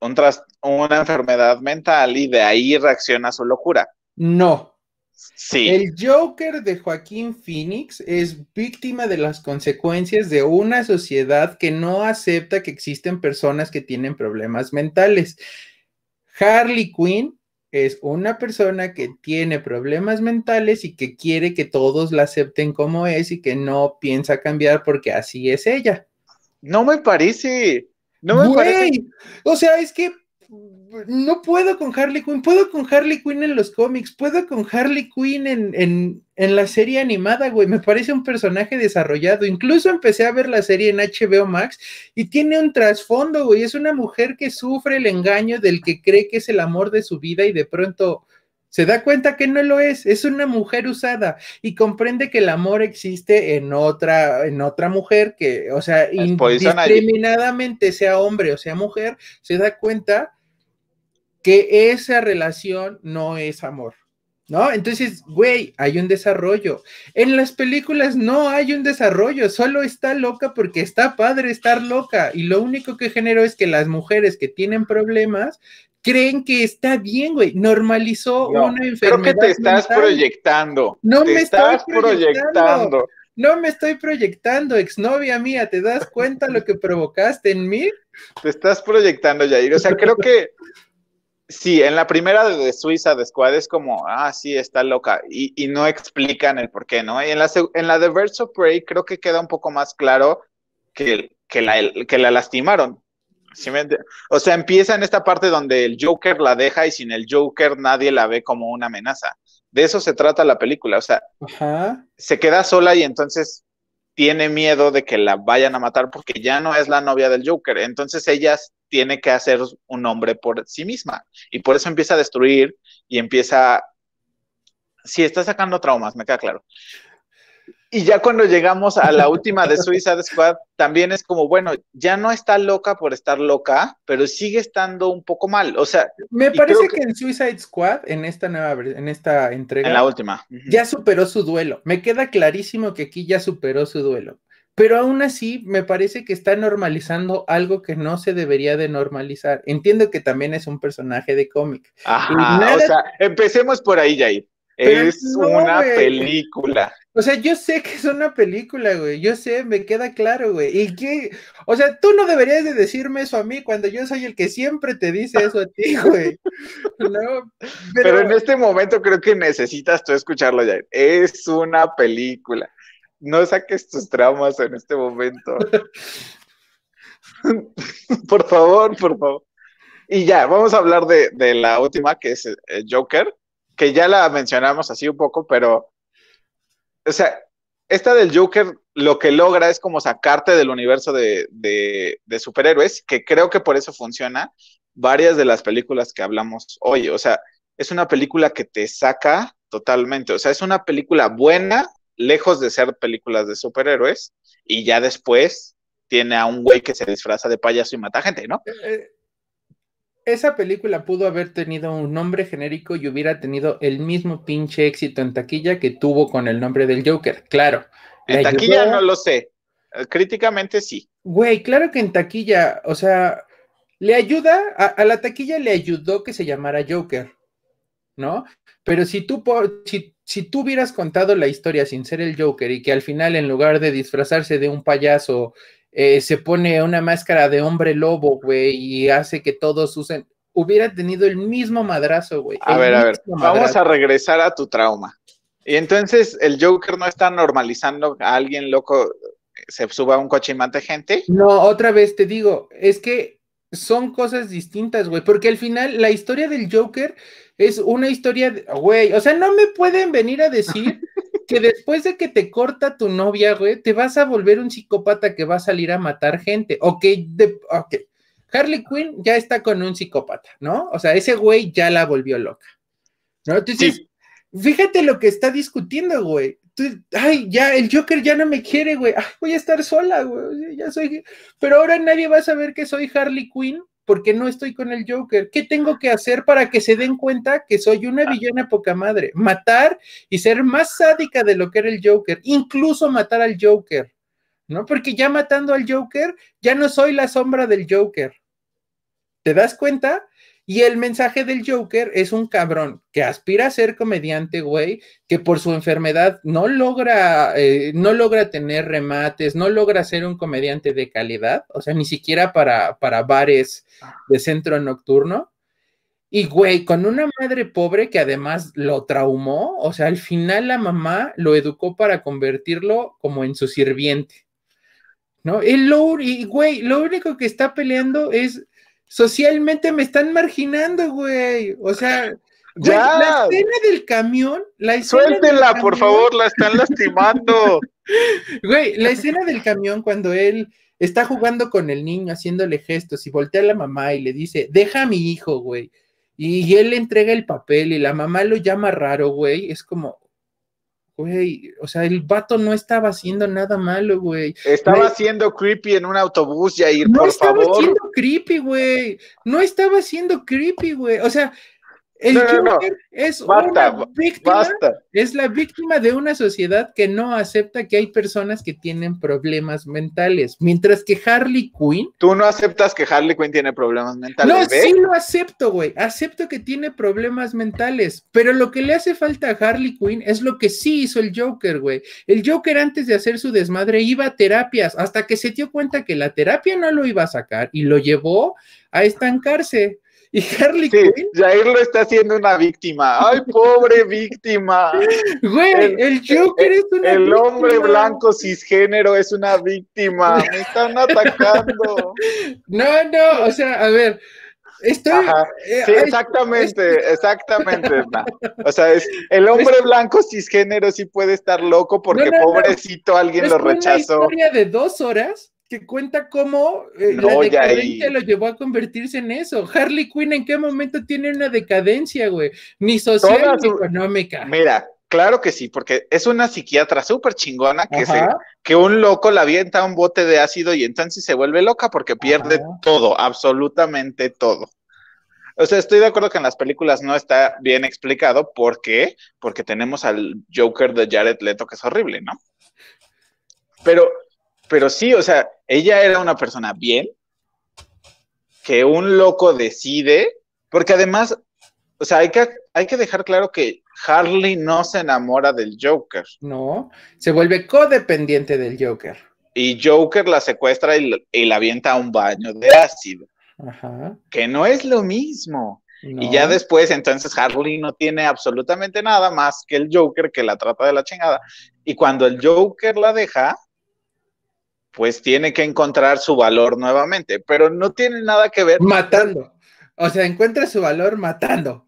un una enfermedad mental y de ahí reacciona a su locura. No. Sí. El Joker de Joaquín Phoenix es víctima de las consecuencias de una sociedad que no acepta que existen personas que tienen problemas mentales. Harley Quinn es una persona que tiene problemas mentales y que quiere que todos la acepten como es y que no piensa cambiar porque así es ella. No me parece. No me parece. O sea, es que no puedo con Harley Quinn, puedo con Harley Quinn en los cómics, puedo con Harley Quinn en, en, la serie animada, güey, me parece un personaje desarrollado, incluso empecé a ver la serie en HBO Max y tiene un trasfondo, güey, es una mujer que sufre el engaño del que cree que es el amor de su vida y de pronto se da cuenta que no lo es, es una mujer usada y comprende que el amor existe en otra, en otra mujer que, o sea, indiscriminadamente sea hombre o sea mujer, se da cuenta que esa relación no es amor. ¿No? Entonces, güey, hay un desarrollo. En las películas no hay un desarrollo, solo está loca porque está padre estar loca. Y lo único que generó es que las mujeres que tienen problemas creen que está bien, güey. Normalizó una enfermedad. Creo que te estás proyectando. No me estás proyectando. No me estoy proyectando, exnovia mía. ¿Te das cuenta lo que provocaste en mí? Te estás proyectando, Jair. O sea, creo que sí, en la primera de, Suiza de Squad es como, ah, sí, está loca. Y, no explican el por qué, ¿no? Y en la, en la de Birds of Prey creo que queda un poco más claro que, que, la, que la lastimaron o sea, empieza en esta parte donde el Joker la deja y sin el Joker nadie la ve como una amenaza. De eso se trata la película, o sea, se queda sola y entonces tiene miedo de que la vayan a matar porque ya no es la novia del Joker. Entonces ella tiene que hacer un hombre por sí misma y por eso empieza a destruir y empieza... Sí, está sacando traumas, me queda claro. Y ya cuando llegamos a la última de Suicide Squad, también es como, bueno, ya no está loca por estar loca, pero sigue estando un poco mal. O sea, me parece que, en Suicide Squad, en esta nueva, en esta entrega, en la última, ya superó su duelo. Me queda clarísimo que aquí ya superó su duelo. Pero aún así, me parece que está normalizando algo que no se debería de normalizar. Entiendo que también es un personaje de cómic. Ajá, o sea, empecemos por ahí, Jair. Es una película. O sea, yo sé que es una película, güey. Yo sé, me queda claro, güey. Y que, o sea, tú no deberías de decirme eso a mí cuando yo soy el que siempre te dice eso a ti, güey. No, pero... en este momento creo que necesitas tú escucharlo ya. Es una película. No saques tus traumas en este momento. por favor, por favor. Y ya, vamos a hablar de, de la última, que es eh, Joker que ya la mencionamos así un poco, pero, o sea, esta del Joker lo que logra es como sacarte del universo de, superhéroes, que creo que por eso funciona varias de las películas que hablamos hoy. O sea, es una película que te saca totalmente. O sea, es una película buena, lejos de ser películas de superhéroes, y ya después tiene a un güey que se disfraza de payaso y mata gente, ¿no? Eh, eh, esa película pudo haber tenido un nombre genérico y hubiera tenido el mismo pinche éxito en taquilla que tuvo con el nombre del Joker, claro. En taquilla no lo sé, críticamente sí. Güey, claro que en taquilla, o sea, le ayuda, a, la taquilla le ayudó que se llamara Joker, ¿no? Pero si tú, si, si tú hubieras contado la historia sin ser el Joker y que al final en lugar de disfrazarse de un payaso eh, se pone una máscara de hombre lobo, güey, y hace que todos usen, hubiera tenido el mismo madrazo, güey. A ver, a ver, vamos a regresar a tu trauma. Y entonces el Joker no está normalizando a alguien loco se suba a un coche y mate gente. No, otra vez te digo, es que son cosas distintas, güey, porque al final la historia del Joker es una historia, güey, o sea, no me pueden venir a decir que después de que te corta tu novia, güey, te vas a volver un psicópata que va a salir a matar gente. Ok, de, ok. Harley Quinn ya está con un psicópata, ¿no? O sea, ese güey ya la volvió loca. ¿No? Entonces, fíjate lo que está discutiendo, güey. Ay, ya, el Joker ya no me quiere, güey. voy a estar sola, güey. Ya soy. Pero ahora nadie va a saber que soy Harley Quinn porque no estoy con el Joker. ¿Qué tengo que hacer para que se den cuenta que soy una Ah. villana poca madre? Matar y ser más sádica de lo que era el Joker, incluso matar al Joker, ¿no? Porque ya matando al Joker, ya no soy la sombra del Joker. ¿Te das cuenta? Y el mensaje del Joker es un cabrón que aspira a ser comediante, güey, que por su enfermedad no logra, eh, no logra tener remates, no logra ser un comediante de calidad, o sea, ni siquiera para, para bares de centro nocturno. Y, güey, con una madre pobre que además lo traumó, o sea, al final la mamá lo educó para convertirlo como en su sirviente. ¿No? Él lo, y, güey, lo único que está peleando es socialmente me están marginando, güey. O sea, güey, Ya. la escena del camión, la escena Suéltenla, por favor, la están lastimando. Güey, la escena del camión cuando él está jugando con el niño, haciéndole gestos y voltea a la mamá y le dice, deja a mi hijo, güey. Y, él le entrega el papel y la mamá lo llama raro, güey. Es como, güey, o sea, el vato no estaba haciendo nada malo, güey. Estaba Güey. siendo creepy en un autobús, Yair, No por estaba favor. siendo creepy, güey. No estaba siendo creepy, güey. O sea, el No, no, no. Joker es Basta, una víctima Basta. es la víctima de una sociedad que no acepta que hay personas que tienen problemas mentales, mientras que Harley Quinn, Tú no aceptas que Harley Quinn tiene problemas mentales, no, sí lo acepto, güey, acepto que tiene problemas mentales, pero lo que le hace falta a Harley Quinn es lo que sí hizo el Joker, güey. El Joker antes de hacer su desmadre iba a terapias hasta que se dio cuenta que la terapia no lo iba a sacar y lo llevó a estancarse. Y Harley Sí, Quinn, Jair lo está haciendo una víctima. ¡Ay, pobre víctima! güey, el, el- Joker es una El hombre víctima. blanco cisgénero es una víctima. Me están atacando. No, no, o sea, a ver, estoy. Ajá. eh, Sí, exactamente, exactamente. O sea, es el hombre blanco cisgénero sí puede estar loco porque No, no, no. pobrecito alguien es lo una rechazó. historia de dos horas cuenta cómo eh, No, la decadencia lo llevó a convertirse en eso. Harley Quinn, ¿en qué momento tiene una decadencia, güey? Ni social Toda ni su- económica. Mira, claro que sí, porque es una psiquiatra súper chingona que, se, que un loco la avienta a un bote de ácido y entonces se vuelve loca porque pierde Ajá. todo, absolutamente todo. O sea, estoy de acuerdo que en las películas no está bien explicado. ¿Por qué? Porque tenemos al Joker de Jared Leto, que es horrible, ¿no? Pero, pero sí, o sea, ella era una persona bien, que un loco decide, porque además, o sea, hay que, hay que dejar claro que Harley no se enamora del Joker. No, se vuelve codependiente del Joker. Y Joker la secuestra y, y la avienta a un baño de ácido, Ajá. que no es lo mismo. no. Y ya después, entonces Harley no tiene absolutamente nada más que el Joker que la trata de la chingada. Y cuando el Joker la deja, pues tiene que encontrar su valor nuevamente, pero no tiene nada que ver. Matando. O sea, encuentra su valor matando.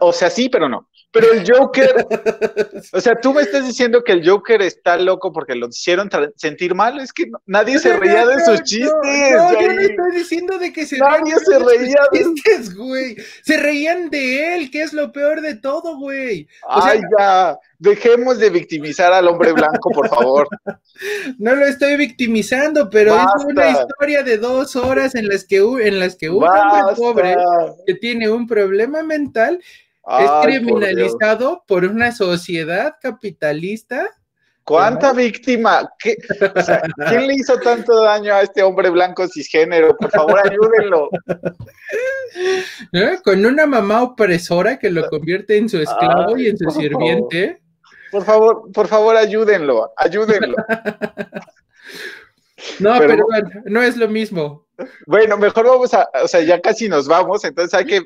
O sea, sí, pero no. Pero el Joker, o sea, tú me estás diciendo que el Joker está loco porque lo hicieron sentir mal, es que no- nadie se No, reía de sus chistes. No, yo no estoy diciendo de que se Nadie se de sus reía de- chistes, güey. Se reían de él, que es lo peor de todo, güey. O sea- Ay, ya, dejemos de victimizar al hombre blanco, por favor. No lo estoy victimizando, pero es una historia de dos horas en las que, en las que un hombre pobre que tiene un problema mental Ay, es criminalizado por, una sociedad capitalista. ¿Cuánta víctima? ¿Qué- o sea, ¿Quién le hizo tanto daño a este hombre blanco cisgénero? Por favor, ayúdenlo. Con una mamá opresora que lo convierte en su esclavo Ay, y en su sirviente. Por favor, por favor, ayúdenlo, ayúdenlo. No, Pero- pero bueno, no es lo mismo. Bueno, mejor vamos a, o sea, ya casi nos vamos, entonces hay que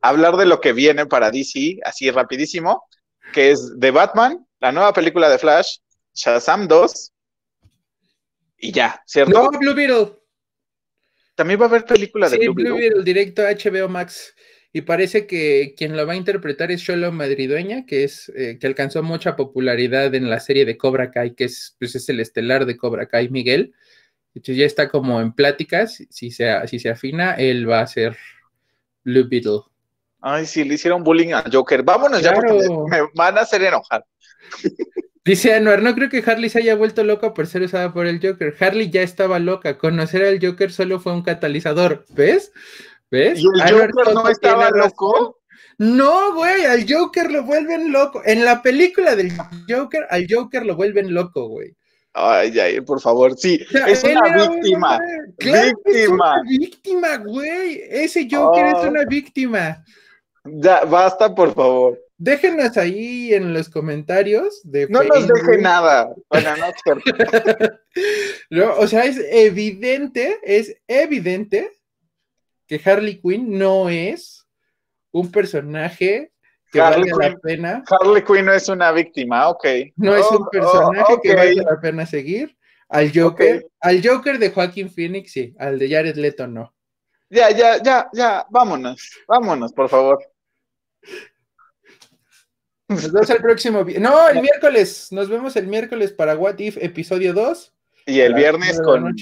hablar de lo que viene para DC, así rapidísimo, que es de Batman, la nueva película de Flash, Shazam 2, y ya, ¿cierto? No, Blue Beetle. También va a haber película de Sí, Blue Blue Beetle. Beetle, directo a HBO Max. Y parece que quien lo va a interpretar es Sholo Madridueña, que es eh, que alcanzó mucha popularidad en la serie de Cobra Kai, que es, pues, es el estelar de Cobra Kai, Miguel. De hecho, ya está como en pláticas. Si se, si se afina, él va a ser Blue Beetle. Ay, sí, le hicieron bullying al Joker. Vámonos ya Claro. porque me, me van a hacer enojar. Dice Anuar, no creo que Harley se haya vuelto loca por ser usada por el Joker. Harley ya estaba loca. Conocer al Joker solo fue un catalizador. ¿Ves? ¿Ves? ¿Y el Joker no estaba loco? No, güey, al Joker lo vuelven loco. En la película del Joker, al Joker lo vuelven loco, güey. Ay, ay, por favor, sí, es una víctima. víctima. Es víctima, güey. Ese Joker es una víctima. Ya, basta, por favor. Déjenos ahí en los comentarios de No nos deje nada. Bueno, no, o sea, es evidente, es evidente que Harley Quinn no es un personaje que Harley la pena. Harley Quinn no es una víctima, ok. No es un oh, personaje oh, que vale la pena seguir. Al Joker, al Joker de Joaquín Phoenix, sí, al de Jared Leto no. Ya, ya, ya, ya, vámonos, vámonos, por favor. Nos vemos el próximo. No, el miércoles. Nos vemos el miércoles para What If, episodio 2. Y el viernes con,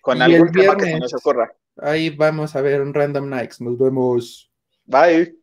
con algún tema que se nos ocurra. Ahí vamos a ver un Random Nights. Nos vemos. Bye.